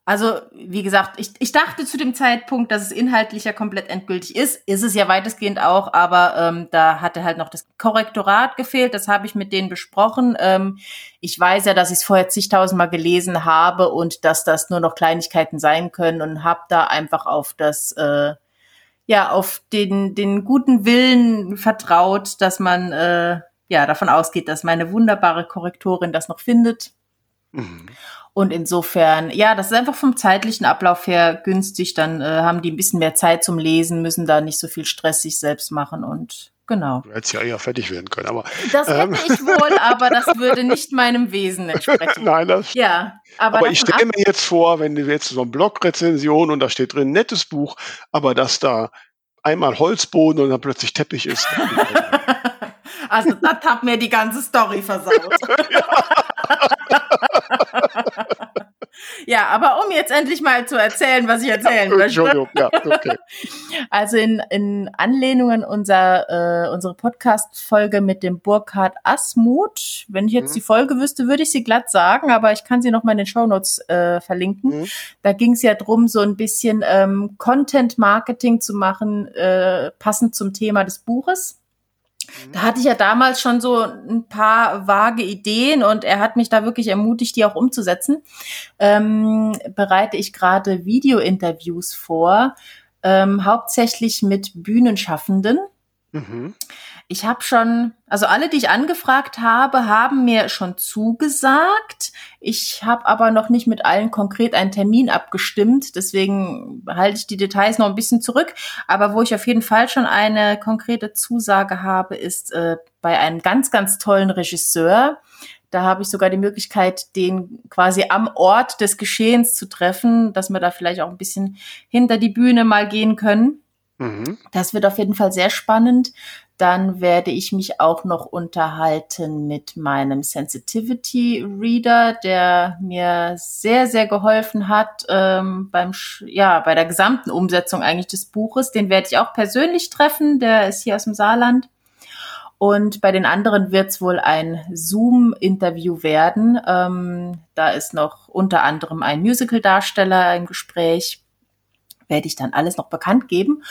Also, wie gesagt, ich, ich dachte zu dem Zeitpunkt, dass es inhaltlich ja komplett endgültig ist. Ist es ja weitestgehend auch, aber ähm, da hatte halt noch das Korrektorat gefehlt. Das habe ich mit denen besprochen. Ähm, ich weiß ja, dass ich es vorher zigtausendmal gelesen habe und dass das nur noch Kleinigkeiten sein können und habe da einfach auf das, äh, ja, auf den, den guten Willen vertraut, dass man äh, ja davon ausgeht, dass meine wunderbare Korrektorin das noch findet Mhm. Und insofern, ja, das ist einfach vom zeitlichen Ablauf her günstig. Dann äh, haben die ein bisschen mehr Zeit zum Lesen, müssen da nicht so viel Stress sich selbst machen und genau. Du hättest ja eher fertig werden können, aber. Das ähm. hätte ich wohl, aber das würde nicht meinem Wesen entsprechen. Nein, das. Ja, aber, aber ich stelle mir jetzt vor, wenn du jetzt so eine Blogrezension und da steht drin nettes Buch, aber dass da einmal Holzboden und dann plötzlich Teppich ist. also das hat mir die ganze Story versaut. ja. Ja, aber um jetzt endlich mal zu erzählen, was ich erzählen möchte. Ja, okay. Also in, in Anlehnung an unser, äh, unsere Podcast-Folge mit dem Burkhard Asmuth. Wenn ich jetzt mhm. die Folge wüsste, würde ich sie glatt sagen, aber ich kann sie noch mal in den Shownotes äh, verlinken. Mhm. Da ging es ja drum, so ein bisschen ähm, Content-Marketing zu machen, äh, passend zum Thema des Buches. Da hatte ich ja damals schon so ein paar vage Ideen und er hat mich da wirklich ermutigt, die auch umzusetzen. Ähm, bereite ich gerade Video-Interviews vor, ähm, hauptsächlich mit Bühnenschaffenden. Mhm. Ich habe schon, also alle, die ich angefragt habe, haben mir schon zugesagt. Ich habe aber noch nicht mit allen konkret einen Termin abgestimmt. Deswegen halte ich die Details noch ein bisschen zurück. Aber wo ich auf jeden Fall schon eine konkrete Zusage habe, ist äh, bei einem ganz, ganz tollen Regisseur. Da habe ich sogar die Möglichkeit, den quasi am Ort des Geschehens zu treffen, dass wir da vielleicht auch ein bisschen hinter die Bühne mal gehen können. Mhm. Das wird auf jeden Fall sehr spannend. Dann werde ich mich auch noch unterhalten mit meinem Sensitivity Reader, der mir sehr, sehr geholfen hat ähm, beim, ja, bei der gesamten Umsetzung eigentlich des Buches. Den werde ich auch persönlich treffen. Der ist hier aus dem Saarland. Und bei den anderen wird es wohl ein Zoom-Interview werden. Ähm, da ist noch unter anderem ein Musical-Darsteller im Gespräch. Werde ich dann alles noch bekannt geben.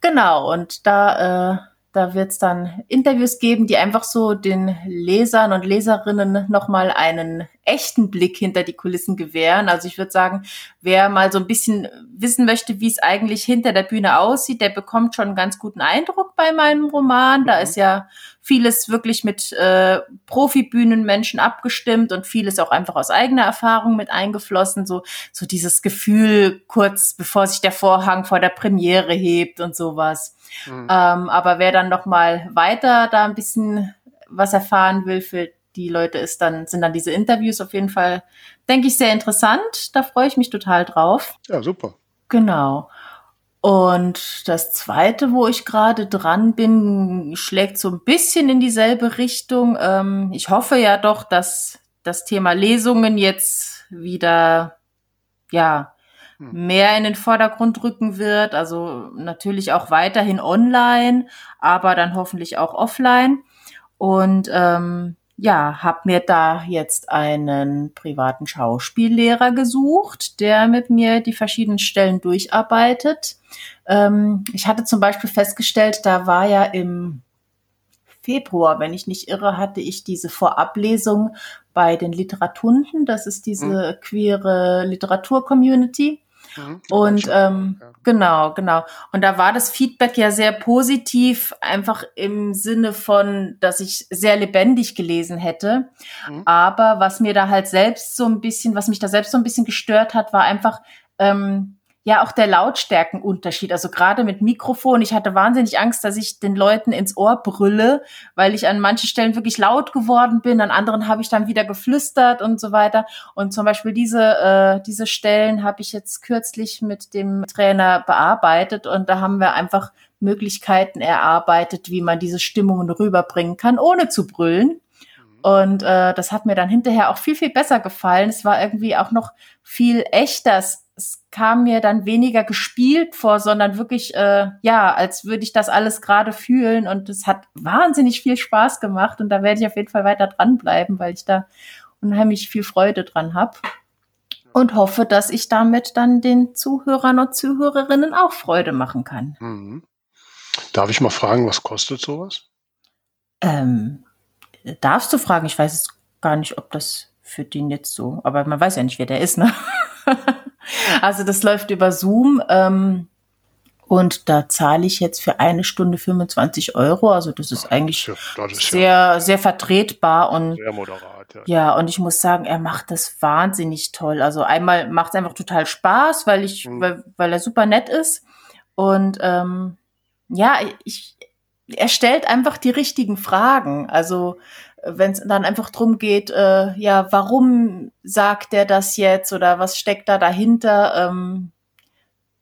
Genau, und da äh, da wird es dann Interviews geben, die einfach so den Lesern und Leserinnen nochmal einen echten Blick hinter die Kulissen gewähren. Also ich würde sagen, wer mal so ein bisschen wissen möchte, wie es eigentlich hinter der Bühne aussieht, der bekommt schon einen ganz guten Eindruck bei meinem Roman. Da mhm. ist ja vieles wirklich mit äh, Profibühnenmenschen abgestimmt und vieles auch einfach aus eigener Erfahrung mit eingeflossen. So, so dieses Gefühl kurz bevor sich der Vorhang vor der Premiere hebt und sowas. Mhm. Ähm, aber wer dann noch mal weiter da ein bisschen was erfahren will für die Leute ist dann, sind dann diese Interviews auf jeden Fall, denke ich, sehr interessant. Da freue ich mich total drauf. Ja, super. Genau. Und das zweite, wo ich gerade dran bin, schlägt so ein bisschen in dieselbe Richtung. Ähm, ich hoffe ja doch, dass das Thema Lesungen jetzt wieder, ja, hm. mehr in den Vordergrund rücken wird. Also natürlich auch weiterhin online, aber dann hoffentlich auch offline. Und ähm, ja, habe mir da jetzt einen privaten Schauspiellehrer gesucht, der mit mir die verschiedenen Stellen durcharbeitet. Ähm, ich hatte zum Beispiel festgestellt, da war ja im Februar, wenn ich nicht irre, hatte ich diese Vorablesung bei den Literatunden. Das ist diese hm. queere Literatur-Community. Mhm, und ähm, ja. genau, genau. Und da war das Feedback ja sehr positiv, einfach im Sinne von, dass ich sehr lebendig gelesen hätte. Mhm. Aber was mir da halt selbst so ein bisschen, was mich da selbst so ein bisschen gestört hat, war einfach, ähm, ja auch der Lautstärkenunterschied. Also gerade mit Mikrofon. Ich hatte wahnsinnig Angst, dass ich den Leuten ins Ohr brülle, weil ich an manchen Stellen wirklich laut geworden bin. An anderen habe ich dann wieder geflüstert und so weiter. Und zum Beispiel diese, äh, diese Stellen habe ich jetzt kürzlich mit dem Trainer bearbeitet und da haben wir einfach Möglichkeiten erarbeitet, wie man diese Stimmungen rüberbringen kann, ohne zu brüllen. Und äh, das hat mir dann hinterher auch viel, viel besser gefallen. Es war irgendwie auch noch viel echter. Es es kam mir dann weniger gespielt vor, sondern wirklich, äh, ja, als würde ich das alles gerade fühlen. Und es hat wahnsinnig viel Spaß gemacht. Und da werde ich auf jeden Fall weiter dranbleiben, weil ich da unheimlich viel Freude dran habe. Und hoffe, dass ich damit dann den Zuhörern und Zuhörerinnen auch Freude machen kann. Mhm. Darf ich mal fragen, was kostet sowas? Ähm, darfst du fragen? Ich weiß es gar nicht, ob das für den jetzt so, aber man weiß ja nicht, wer der ist, ne? Also das läuft über Zoom. Ähm, und da zahle ich jetzt für eine Stunde 25 Euro. Also das ist eigentlich das ist sehr, ja sehr vertretbar und sehr moderat. Ja. ja, und ich muss sagen, er macht das wahnsinnig toll. Also einmal macht es einfach total Spaß, weil ich, mhm. weil, weil er super nett ist. Und ähm, ja, ich, er stellt einfach die richtigen Fragen. Also wenn es dann einfach drum geht, äh, ja, warum sagt er das jetzt oder was steckt da dahinter? Ähm,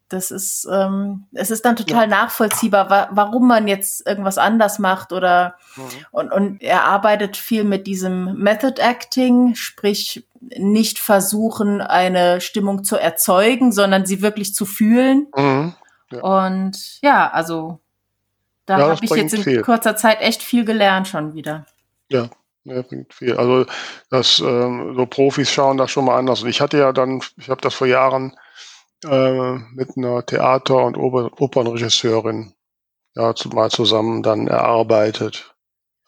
das ist, ähm, es ist dann total ja. nachvollziehbar, wa warum man jetzt irgendwas anders macht oder mhm. und, und er arbeitet viel mit diesem Method Acting, sprich nicht versuchen, eine Stimmung zu erzeugen, sondern sie wirklich zu fühlen. Mhm. Ja. Und ja, also da ja, habe ich jetzt in viel. kurzer Zeit echt viel gelernt schon wieder. Ja, ja, bringt viel. Also das ähm, so Profis schauen das schon mal anders. Und ich hatte ja dann, ich habe das vor Jahren äh, mit einer Theater- und Oper Opernregisseurin ja mal zusammen dann erarbeitet,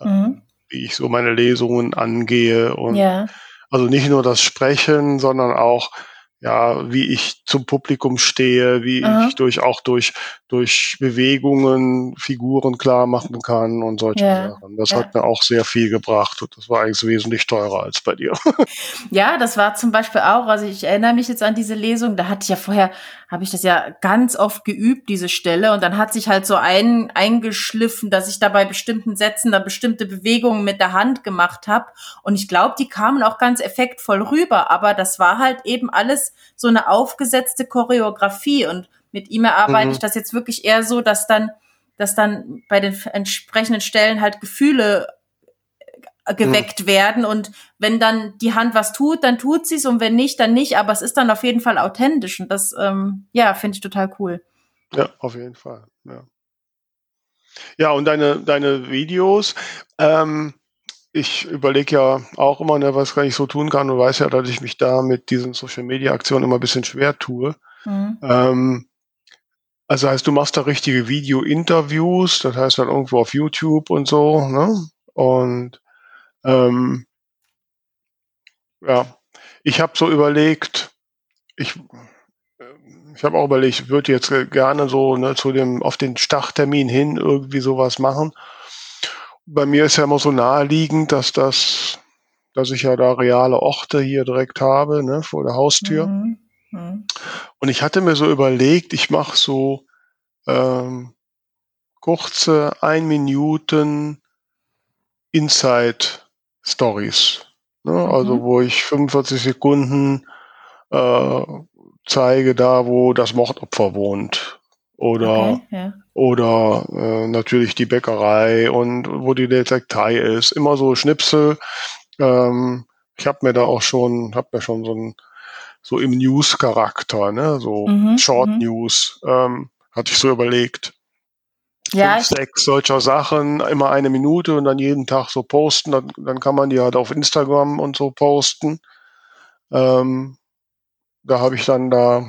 äh, mhm. wie ich so meine Lesungen angehe und ja. also nicht nur das Sprechen, sondern auch ja, wie ich zum Publikum stehe, wie Aha. ich durch auch durch durch Bewegungen Figuren klar machen kann und solche ja. Sachen. Das ja. hat mir auch sehr viel gebracht und das war eigentlich wesentlich teurer als bei dir. Ja, das war zum Beispiel auch, also ich erinnere mich jetzt an diese Lesung, da hatte ich ja vorher, habe ich das ja ganz oft geübt, diese Stelle und dann hat sich halt so ein, eingeschliffen, dass ich da bei bestimmten Sätzen da bestimmte Bewegungen mit der Hand gemacht habe und ich glaube, die kamen auch ganz effektvoll rüber, aber das war halt eben alles so eine aufgesetzte Choreografie und mit ihm erarbeite mhm. ich das jetzt wirklich eher so, dass dann, dass dann bei den entsprechenden Stellen halt Gefühle äh, geweckt mhm. werden und wenn dann die Hand was tut, dann tut sie es und wenn nicht, dann nicht, aber es ist dann auf jeden Fall authentisch und das, ähm, ja, finde ich total cool. Ja, auf jeden Fall, ja. Ja, und deine, deine Videos, ähm, ich überlege ja auch immer, ne, was kann ich so tun kann und weiß ja, dass ich mich da mit diesen Social Media Aktionen immer ein bisschen schwer tue. Mhm. Ähm, also heißt, du machst da richtige Video-Interviews, das heißt dann irgendwo auf YouTube und so, ne? Und ähm, ja, ich habe so überlegt, ich, ich habe auch überlegt, ich würde jetzt gerne so ne, zu dem auf den Starttermin hin irgendwie sowas machen bei mir ist ja immer so naheliegend, dass das, dass ich ja da reale Orte hier direkt habe, ne, vor der Haustür. Mhm. Mhm. Und ich hatte mir so überlegt, ich mache so ähm, kurze ein Minuten Inside Stories. Ne? Also mhm. Also wo ich 45 Sekunden äh, zeige, da wo das Mordopfer wohnt oder, okay, ja. oder äh, natürlich die Bäckerei und wo die Detektei ist. Immer so Schnipsel. Ähm, ich habe mir da auch schon, habe mir schon so ein so im News-Charakter, ne, so mhm, Short mhm. News, ähm, hatte ich so überlegt. Ja, Fünf, sechs solcher Sachen, immer eine Minute und dann jeden Tag so posten. Dann, dann kann man die halt auf Instagram und so posten. Ähm, da habe ich dann da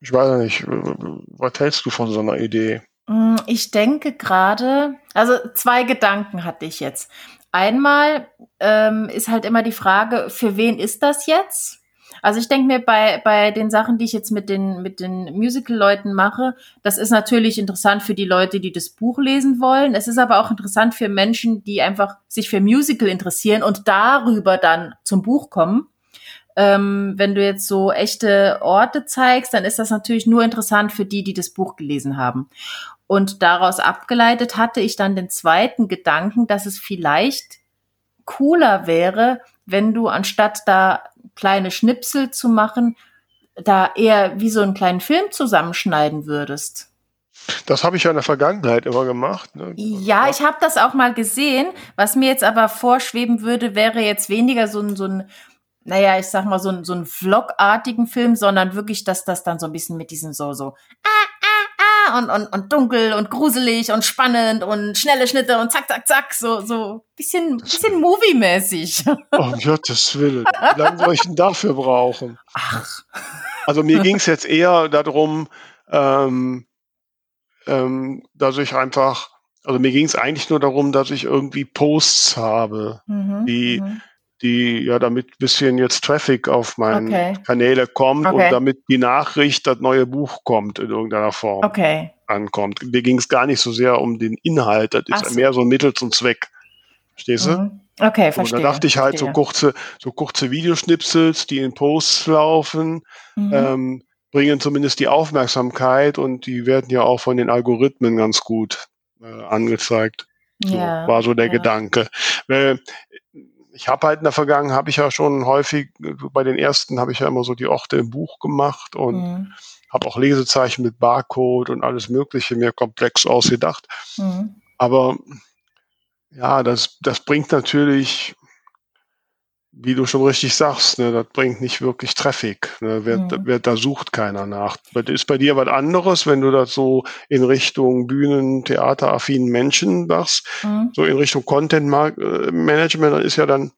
ich weiß nicht, was hältst du von so einer Idee? Mm, ich denke gerade, also zwei Gedanken hatte ich jetzt. Einmal ähm, ist halt immer die Frage, für wen ist das jetzt? Also ich denke mir bei, bei den Sachen, die ich jetzt mit den, mit den Musical-Leuten mache, das ist natürlich interessant für die Leute, die das Buch lesen wollen. Es ist aber auch interessant für Menschen, die einfach sich für Musical interessieren und darüber dann zum Buch kommen. Ähm, wenn du jetzt so echte Orte zeigst, dann ist das natürlich nur interessant für die, die das Buch gelesen haben. Und daraus abgeleitet hatte ich dann den zweiten Gedanken, dass es vielleicht cooler wäre, wenn du anstatt da kleine Schnipsel zu machen, da eher wie so einen kleinen Film zusammenschneiden würdest. Das habe ich ja in der Vergangenheit immer gemacht. Ne? Ja, ich habe das auch mal gesehen. Was mir jetzt aber vorschweben würde, wäre jetzt weniger so ein, so ein naja, ich sag mal, so, ein so ein Vlog-artigen Film, sondern wirklich, dass das dann so ein bisschen mit diesem so, so, ah, ah, ah, und, und, und dunkel und gruselig und spannend und schnelle Schnitte und zack, zack, zack, so, so bisschen, bisschen Movie-mäßig. Oh, Gottes Willen. Wie lange soll ich denn dafür brauchen? Ach. Also mir ging es jetzt eher darum, ähm, ähm, dass ich einfach, also mir ging es eigentlich nur darum, dass ich irgendwie Posts habe, mhm, die, mhm die ja damit bisschen jetzt Traffic auf meine okay. Kanäle kommt okay. und damit die Nachricht, das neue Buch kommt in irgendeiner Form okay. ankommt. Mir ging es gar nicht so sehr um den Inhalt, das ist so. mehr so ein Mittel zum Zweck. Verstehst du? Mhm. Okay, verstehe. Und da dachte ich halt verstehe. so kurze, so kurze Videoschnipsels, die in Posts laufen, mhm. ähm, bringen zumindest die Aufmerksamkeit und die werden ja auch von den Algorithmen ganz gut äh, angezeigt. So ja, war so der ja. Gedanke. Weil ich habe halt in der Vergangenheit, habe ich ja schon häufig, bei den ersten habe ich ja immer so die Orte im Buch gemacht und mhm. habe auch Lesezeichen mit Barcode und alles Mögliche mir komplex ausgedacht. Mhm. Aber ja, das, das bringt natürlich, wie du schon richtig sagst, ne, das bringt nicht wirklich Traffic. Ne, wer, mhm. wer, da sucht keiner nach. Das ist bei dir was anderes, wenn du das so in Richtung Bühnen, Theateraffinen Menschen machst, mhm. so in Richtung Content äh, Management, dann ist ja dann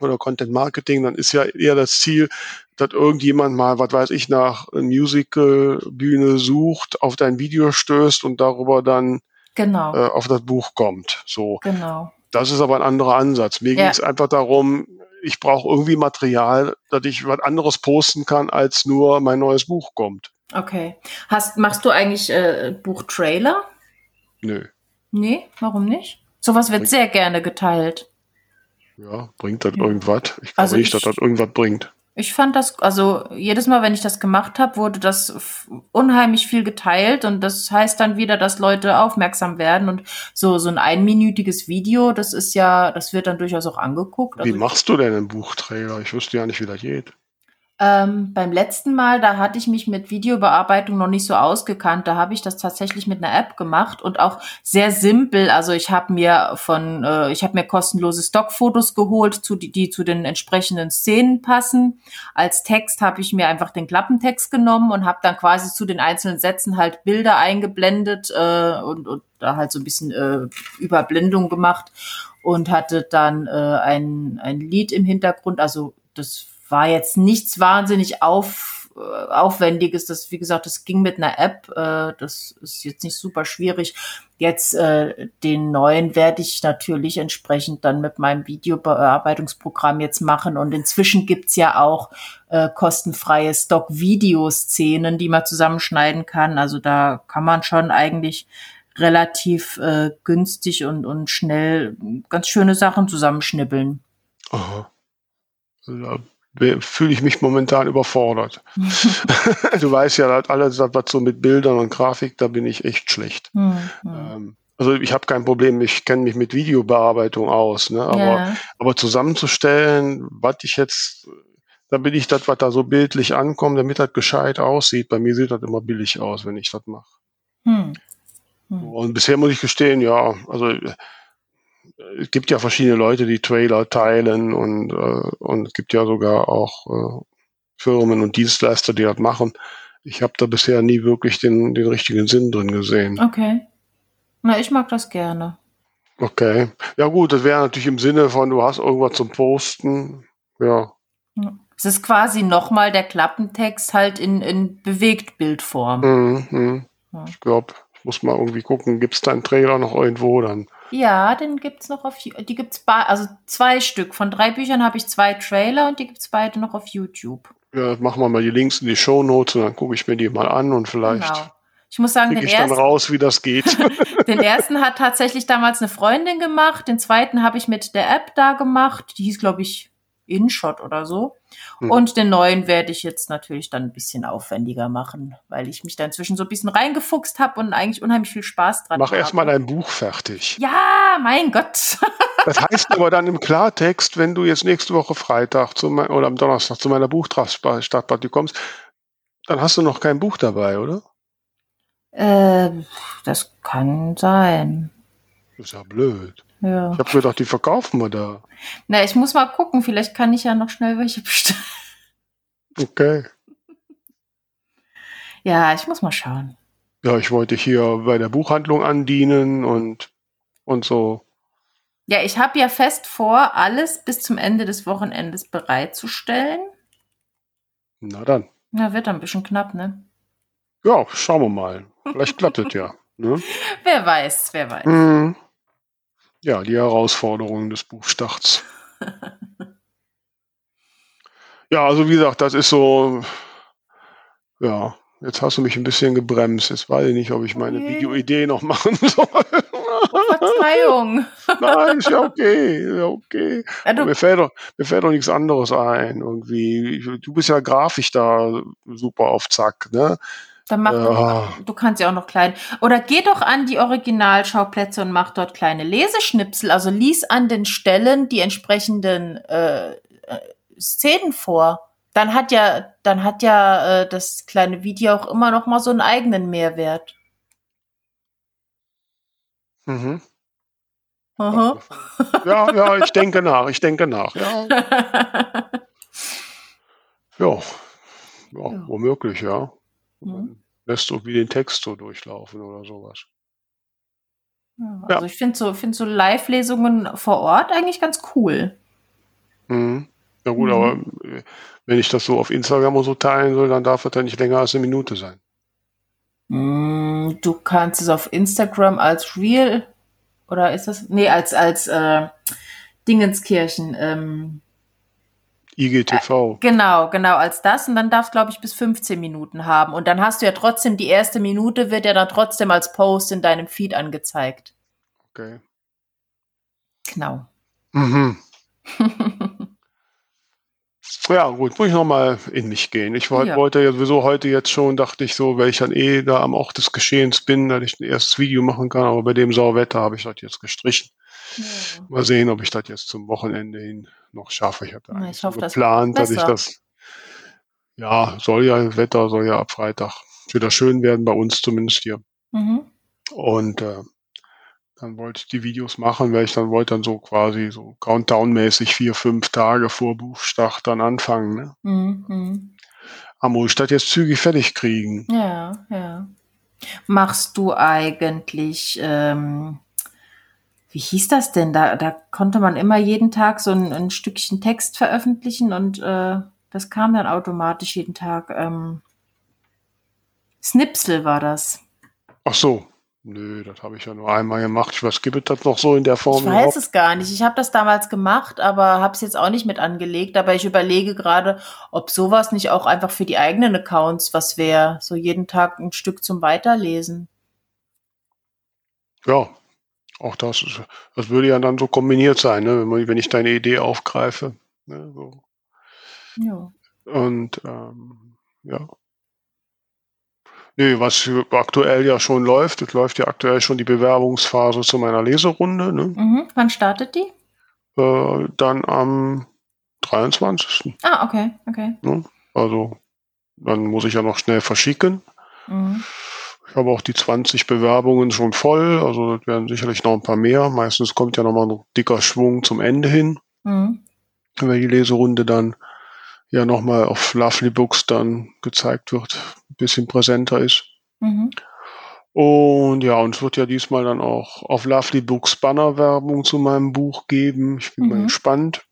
oder Content Marketing, dann ist ja eher das Ziel, dass irgendjemand mal, was weiß ich, nach Musical-Bühne sucht, auf dein Video stößt und darüber dann genau. äh, auf das Buch kommt. So. Genau. Das ist aber ein anderer Ansatz. Mir ja. ging es einfach darum, ich brauche irgendwie Material, dass ich was anderes posten kann, als nur mein neues Buch kommt. Okay. Hast, machst du eigentlich äh, Buchtrailer? Nö. Nee, warum nicht? Sowas wird sehr gerne geteilt. Ja, bringt das irgendwas? Ich glaube also nicht, dass das irgendwas bringt. Ich fand das, also jedes Mal, wenn ich das gemacht habe, wurde das unheimlich viel geteilt und das heißt dann wieder, dass Leute aufmerksam werden und so so ein einminütiges Video, das ist ja, das wird dann durchaus auch angeguckt. Wie also machst du denn einen Buchtrailer? Ich wüsste ja nicht, wie das geht. Ähm, beim letzten Mal, da hatte ich mich mit Videobearbeitung noch nicht so ausgekannt. Da habe ich das tatsächlich mit einer App gemacht und auch sehr simpel. Also ich habe mir von, äh, ich habe mir kostenlose Stockfotos geholt, zu, die, die zu den entsprechenden Szenen passen. Als Text habe ich mir einfach den Klappentext genommen und habe dann quasi zu den einzelnen Sätzen halt Bilder eingeblendet äh, und, und da halt so ein bisschen äh, Überblendung gemacht und hatte dann äh, ein, ein Lied im Hintergrund. Also das war jetzt nichts wahnsinnig auf, äh, aufwendiges. Das, wie gesagt, das ging mit einer App. Äh, das ist jetzt nicht super schwierig. Jetzt äh, den neuen werde ich natürlich entsprechend dann mit meinem Videobearbeitungsprogramm jetzt machen. Und inzwischen gibt's ja auch äh, kostenfreie Stock-Videoszenen, die man zusammenschneiden kann. Also da kann man schon eigentlich relativ äh, günstig und, und schnell ganz schöne Sachen zusammenschnibbeln. Aha. Fühle ich mich momentan überfordert. du weißt ja, alles, was so mit Bildern und Grafik, da bin ich echt schlecht. Mhm. Ähm, also ich habe kein Problem, ich kenne mich mit Videobearbeitung aus, ne? aber, ja. aber zusammenzustellen, was ich jetzt, da bin ich das, was da so bildlich ankommt, damit das gescheit aussieht. Bei mir sieht das immer billig aus, wenn ich das mache. Hm. Hm. Und bisher muss ich gestehen, ja, also es gibt ja verschiedene Leute, die Trailer teilen und, äh, und es gibt ja sogar auch äh, Firmen und Dienstleister, die das machen. Ich habe da bisher nie wirklich den, den richtigen Sinn drin gesehen. Okay. Na, ich mag das gerne. Okay. Ja gut, das wäre natürlich im Sinne von, du hast irgendwas zum Posten. Ja. Es ist quasi nochmal der Klappentext halt in, in Bewegtbildform. Mhm, mhm. Ja. Ich glaube, ich muss mal irgendwie gucken, gibt es da einen Trailer noch irgendwo dann? Ja, den gibt's noch auf die gibt's also zwei Stück. Von drei Büchern habe ich zwei Trailer und die gibt's beide noch auf YouTube. Ja, machen wir mal die Links in die Show Notes und dann gucke ich mir die mal an und vielleicht Genau. Ich muss sagen, den ich dann ersten, raus, wie das geht. den ersten hat tatsächlich damals eine Freundin gemacht. Den zweiten habe ich mit der App da gemacht. Die hieß, glaube ich, InShot oder so. Hm. Und den neuen werde ich jetzt natürlich dann ein bisschen aufwendiger machen, weil ich mich da inzwischen so ein bisschen reingefuchst habe und eigentlich unheimlich viel Spaß dran Mach habe. erstmal dein Buch fertig. Ja, mein Gott. Das heißt aber dann im Klartext, wenn du jetzt nächste Woche Freitag zu mein, oder am Donnerstag zu meiner Buchstadtparty kommst, dann hast du noch kein Buch dabei, oder? äh, das kann sein. Das ist ja blöd. Ja. Ich habe gedacht, die verkaufen wir da. Na, ich muss mal gucken. Vielleicht kann ich ja noch schnell welche bestellen. Okay. Ja, ich muss mal schauen. Ja, ich wollte hier bei der Buchhandlung andienen und, und so. Ja, ich habe ja fest vor, alles bis zum Ende des Wochenendes bereitzustellen. Na dann. Na, wird dann ein bisschen knapp, ne? Ja, schauen wir mal. Vielleicht klappt es ja. Ne? Wer weiß, wer weiß. Mhm. Ja, die Herausforderungen des Buchstarts. ja, also wie gesagt, das ist so, ja, jetzt hast du mich ein bisschen gebremst. Jetzt weiß ich nicht, ob ich meine Okay. Videoidee noch machen soll. Verzeihung. Nein, ist ja okay, ist ja okay. Ja, Mir fällt, doch, mir fällt doch nichts anderes ein, irgendwie. Du bist ja grafisch da super auf Zack, ne? Dann mach Ja. du kannst ja auch noch klein. Oder geh doch an die Originalschauplätze und mach dort kleine Leseschnipsel. Also lies an den Stellen die entsprechenden äh, äh, Szenen vor. Dann hat ja, dann hat ja äh, das kleine Video auch immer noch mal so einen eigenen Mehrwert. Mhm. Aha. Ja, ja, ich denke nach, ich denke nach. Ja, ja, Ja. womöglich, ja. Mhm. Man lässt irgendwie den Text so durchlaufen oder sowas. Ja, Ja. Also ich finde so, find so Live-Lesungen vor Ort eigentlich ganz cool. Mhm. Ja gut, Mhm. aber äh, wenn ich das so auf Instagram und so teilen soll, dann darf es ja nicht länger als eine Minute sein. Mm, Du kannst es auf Instagram als Real oder ist das? Nee, als, als äh, Dingenskirchen. Ähm, IGTV. genau, genau, als das. Und dann darfst glaube ich, bis 15 Minuten haben. Und dann hast du ja trotzdem, die erste Minute wird ja dann trotzdem als Post in deinem Feed angezeigt. Okay. Genau. Mhm. Ja, gut, muss ich nochmal in mich gehen. Ich wollt, Ja. wollte ja sowieso heute jetzt schon, dachte ich so, weil ich dann eh da am Ort des Geschehens bin, dass ich ein erstes Video machen kann, aber bei dem Sauwetter habe ich das jetzt gestrichen. Mal sehen, ob ich das jetzt zum Wochenende hin noch schaffe. Ich eigentlich ich so hoffe, das geplant, dass ich das, ja, soll ja, das Wetter soll ja ab Freitag wieder schön werden, bei uns zumindest hier. Mhm. Und äh, dann wollte ich die Videos machen, weil ich dann wollte dann so quasi so Countdown-mäßig vier, fünf Tage vor Buchstart dann anfangen. Ne? Mhm. Mhm. Aber muss ich das jetzt zügig fertig kriegen? Ja, ja. Machst du eigentlich, ähm, wie hieß das denn? Da, da konnte man immer jeden Tag so ein, ein Stückchen Text veröffentlichen und äh, das kam dann automatisch jeden Tag. Ähm, Snipsel war das. Ach so. Nö, das habe ich ja nur einmal gemacht. Was gibt es das noch so in der Form Ich weiß es gar nicht. Ich habe das damals gemacht, aber habe es jetzt auch nicht mit angelegt. Aber ich überlege gerade, ob sowas nicht auch einfach für die eigenen Accounts was wäre. So jeden Tag ein Stück zum Weiterlesen. Ja, auch das, das würde ja dann so kombiniert sein, ne? wenn, man, wenn ich deine Idee aufgreife. Ne? So. Ja. Und ähm, ja. Nee, was aktuell ja schon läuft, es läuft ja aktuell schon die Bewerbungsphase zu meiner Leserunde. Ne? Mhm. Wann startet die? Äh, dann am 23. Ah, okay, okay. Ne? Also dann muss ich ja noch schnell verschicken. Mhm. Ich habe auch die 20 Bewerbungen schon voll, also das werden sicherlich noch ein paar mehr. Meistens kommt ja noch mal ein dicker Schwung zum Ende hin, Mhm. wenn die Leserunde dann ja noch mal auf Lovely Books dann gezeigt wird, ein bisschen präsenter ist. Mhm. Und ja, und es wird ja diesmal dann auch auf Lovely Books Bannerwerbung zu meinem Buch geben. Ich bin mal Mhm. gespannt,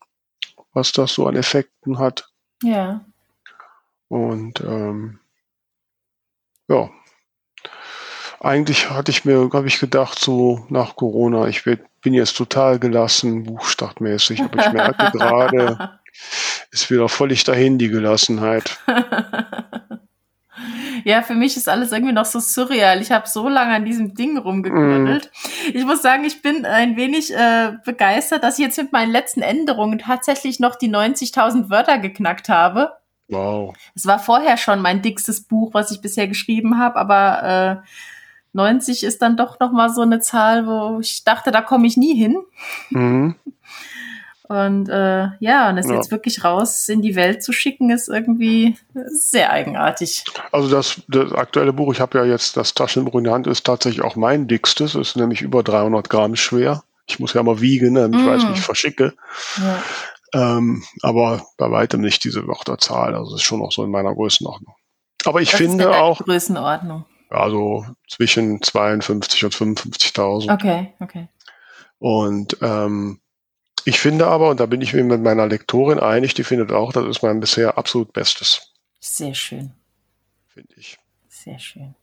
was das so an Effekten hat. Ja. Und ähm, ja, eigentlich hatte ich mir, habe ich gedacht, so nach Corona, ich werd, bin jetzt total gelassen, buchstartmäßig, aber ich merke gerade, ist wieder völlig dahin, die Gelassenheit. Ja, für mich ist alles irgendwie noch so surreal. Ich habe so lange an diesem Ding rumgeknüttelt. Mm. Ich muss sagen, ich bin ein wenig äh, begeistert, dass ich jetzt mit meinen letzten Änderungen tatsächlich noch die 90.000 Wörter geknackt habe. Wow. Es war vorher schon mein dickstes Buch, was ich bisher geschrieben habe, aber äh, 90 ist dann doch noch mal so eine Zahl, wo ich dachte, da komme ich nie hin. Mhm. Und äh, ja, und es ja. jetzt wirklich raus in die Welt zu schicken, ist irgendwie sehr eigenartig. Also das, das aktuelle Buch, ich habe ja jetzt das Taschenbuch in der Hand, ist tatsächlich auch mein dickstes, ist nämlich über 300 Gramm schwer. Ich muss ja mal wiegen, damit ich mm. weiß, wie ich verschicke. Ja. Ähm, aber bei weitem nicht diese Wörterzahl. Also ist schon noch so in meiner Größenordnung. Aber ich Was finde ist auch. Größenordnung. Also zwischen 52 und 55.000. Okay, okay. Und ähm, ich finde aber, und da bin ich mir mit meiner Lektorin einig, die findet auch, das ist mein bisher absolut Bestes. Sehr schön. Finde ich. Sehr schön.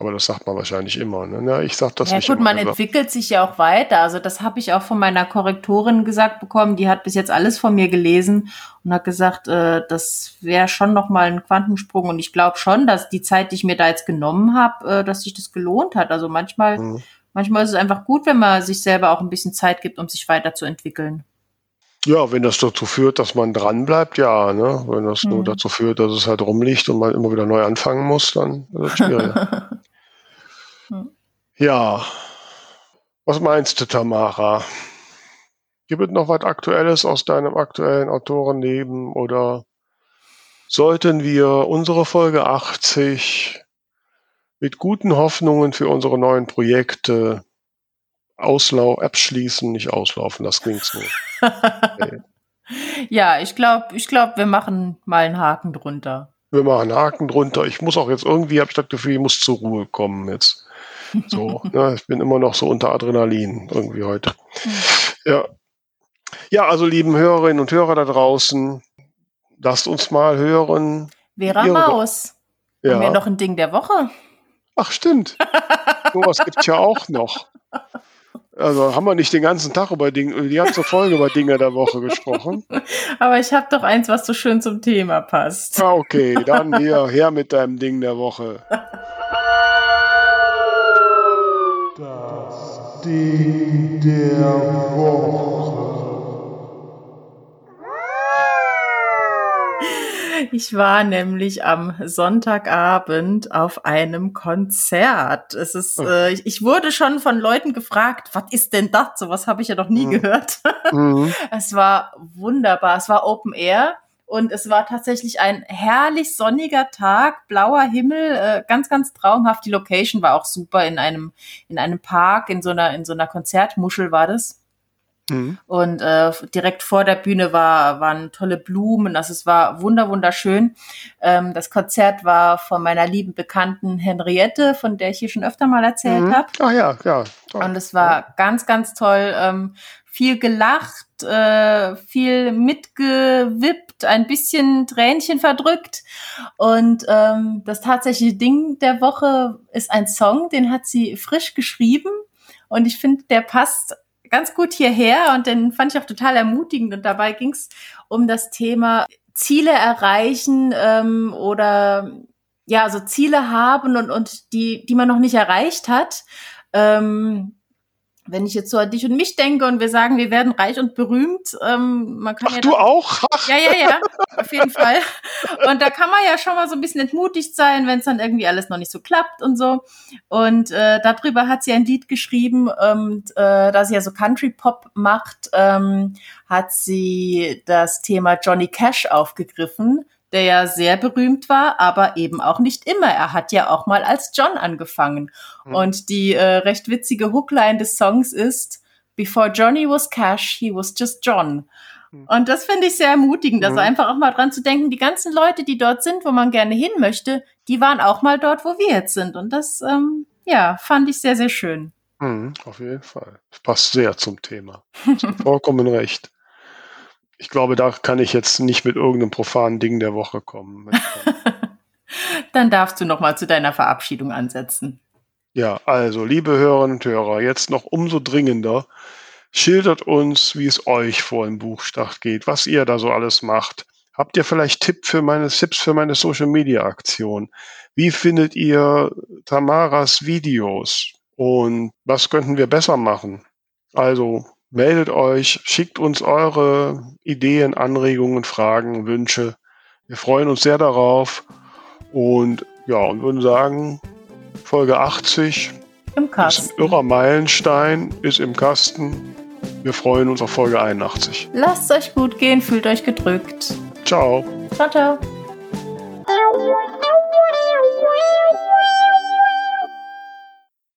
Aber das sagt man wahrscheinlich immer. Ne? Ja, ich sag das ja, nicht. Gut, man entwickelt sich ja auch weiter. Also das habe ich auch von meiner Korrektorin gesagt bekommen. Die hat bis jetzt alles von mir gelesen und hat gesagt, äh, das wäre schon noch mal ein Quantensprung. Und ich glaube schon, dass die Zeit, die ich mir da jetzt genommen habe, äh, dass sich das gelohnt hat. Also manchmal mhm. Manchmal ist es einfach gut, wenn man sich selber auch ein bisschen Zeit gibt, um sich weiterzuentwickeln. Ja, wenn das dazu führt, dass man dran bleibt, ja. Ne? Wenn das mhm. nur dazu führt, dass es halt rumliegt und man immer wieder neu anfangen muss, dann wird es schwieriger. Ja. Was meinst du, Tamara? Gibt es noch was Aktuelles aus deinem aktuellen Autorenleben oder sollten wir unsere Folge 80 mit guten Hoffnungen für unsere neuen Projekte auslau abschließen, nicht auslaufen, das klingt so. okay. Ja, ich glaube, ich glaube, wir machen mal einen Haken drunter. Wir machen einen Haken drunter. Ich muss auch jetzt irgendwie, habe ich das Gefühl, ich muss zur Ruhe kommen jetzt. So, ne, ich bin immer noch so unter Adrenalin irgendwie heute. Ja. Ja, also lieben Hörerinnen und Hörer da draußen, lasst uns mal hören. Vera Maus. Ja. Haben wir noch ein Ding der Woche? Ach, stimmt. Sowas gibt es ja auch noch. Also haben wir nicht den ganzen Tag über Dinge, die ganze Folge über Dinge der Woche gesprochen. Aber ich habe doch eins, was so schön zum Thema passt. Ah, okay, dann hier, her mit deinem Ding der Woche. Ding der Woche. Ich war nämlich am Sonntagabend auf einem Konzert. Es ist, oh. äh, ich, wurde schon von Leuten gefragt, was ist denn das? So was habe ich ja noch nie mhm. gehört. Mhm. Es war wunderbar. Es war Open Air. Und es war tatsächlich ein herrlich sonniger Tag, blauer Himmel, äh, ganz, ganz traumhaft. Die Location war auch super in einem, in einem Park, in so einer, in so einer Konzertmuschel war das. Mhm. Und äh, direkt vor der Bühne war, waren tolle Blumen. Also es war wunder wunderschön. Ähm, das Konzert war von meiner lieben Bekannten Henriette, von der ich hier schon öfter mal erzählt mhm. habe. Ah ja, ja. Toll. Und es war ja. ganz, ganz toll. Ähm, viel gelacht, äh, viel mitgewippt, ein bisschen Tränchen verdrückt. Und ähm, das tatsächliche Ding der Woche ist ein Song, den hat sie frisch geschrieben. Und ich finde, der passt ganz gut hierher und den fand ich auch total ermutigend. Und dabei ging es um das Thema Ziele erreichen ähm, oder ja, so Ziele haben und, und die, die man noch nicht erreicht hat. Ähm, wenn ich jetzt so an dich und mich denke und wir sagen, wir werden reich und berühmt, ähm, man kann Ach, ja. Du auch? Ja, ja, ja, auf jeden Fall. Und da kann man ja schon mal so ein bisschen entmutigt sein, wenn es dann irgendwie alles noch nicht so klappt und so. Und äh, darüber hat sie ein Lied geschrieben, und äh, da sie ja so Country Pop macht, ähm, hat sie das Thema Johnny Cash aufgegriffen der ja sehr berühmt war, aber eben auch nicht immer. Er hat ja auch mal als John angefangen. Mhm. Und die äh, recht witzige Hookline des Songs ist, Before Johnny was Cash, he was just John. Mhm. Und das finde ich sehr ermutigend, also mhm. einfach auch mal dran zu denken, die ganzen Leute, die dort sind, wo man gerne hin möchte, die waren auch mal dort, wo wir jetzt sind. Und das, ähm, ja, fand ich sehr, sehr schön. Mhm, auf jeden Fall. Passt sehr zum Thema. Vollkommen recht. Ich glaube, da kann ich jetzt nicht mit irgendeinem profanen Ding der Woche kommen. Dann darfst du noch mal zu deiner Verabschiedung ansetzen. Ja, also, liebe Hörerinnen und Hörer, jetzt noch umso dringender. Schildert uns, wie es euch vor dem Buchstart geht, was ihr da so alles macht. Habt ihr vielleicht Tipp für meine, Tipps für meine Social Media Aktion? Wie findet ihr Tamaras Videos? Und was könnten wir besser machen? Also meldet euch, schickt uns eure Ideen, Anregungen, Fragen, Wünsche. Wir freuen uns sehr darauf. Und ja, und würden sagen, Folge 80 Im Kasten. ist ein irrer Meilenstein, ist im Kasten. Wir freuen uns auf Folge 81. Lasst es euch gut gehen, fühlt euch gedrückt. Ciao. Ciao, ciao.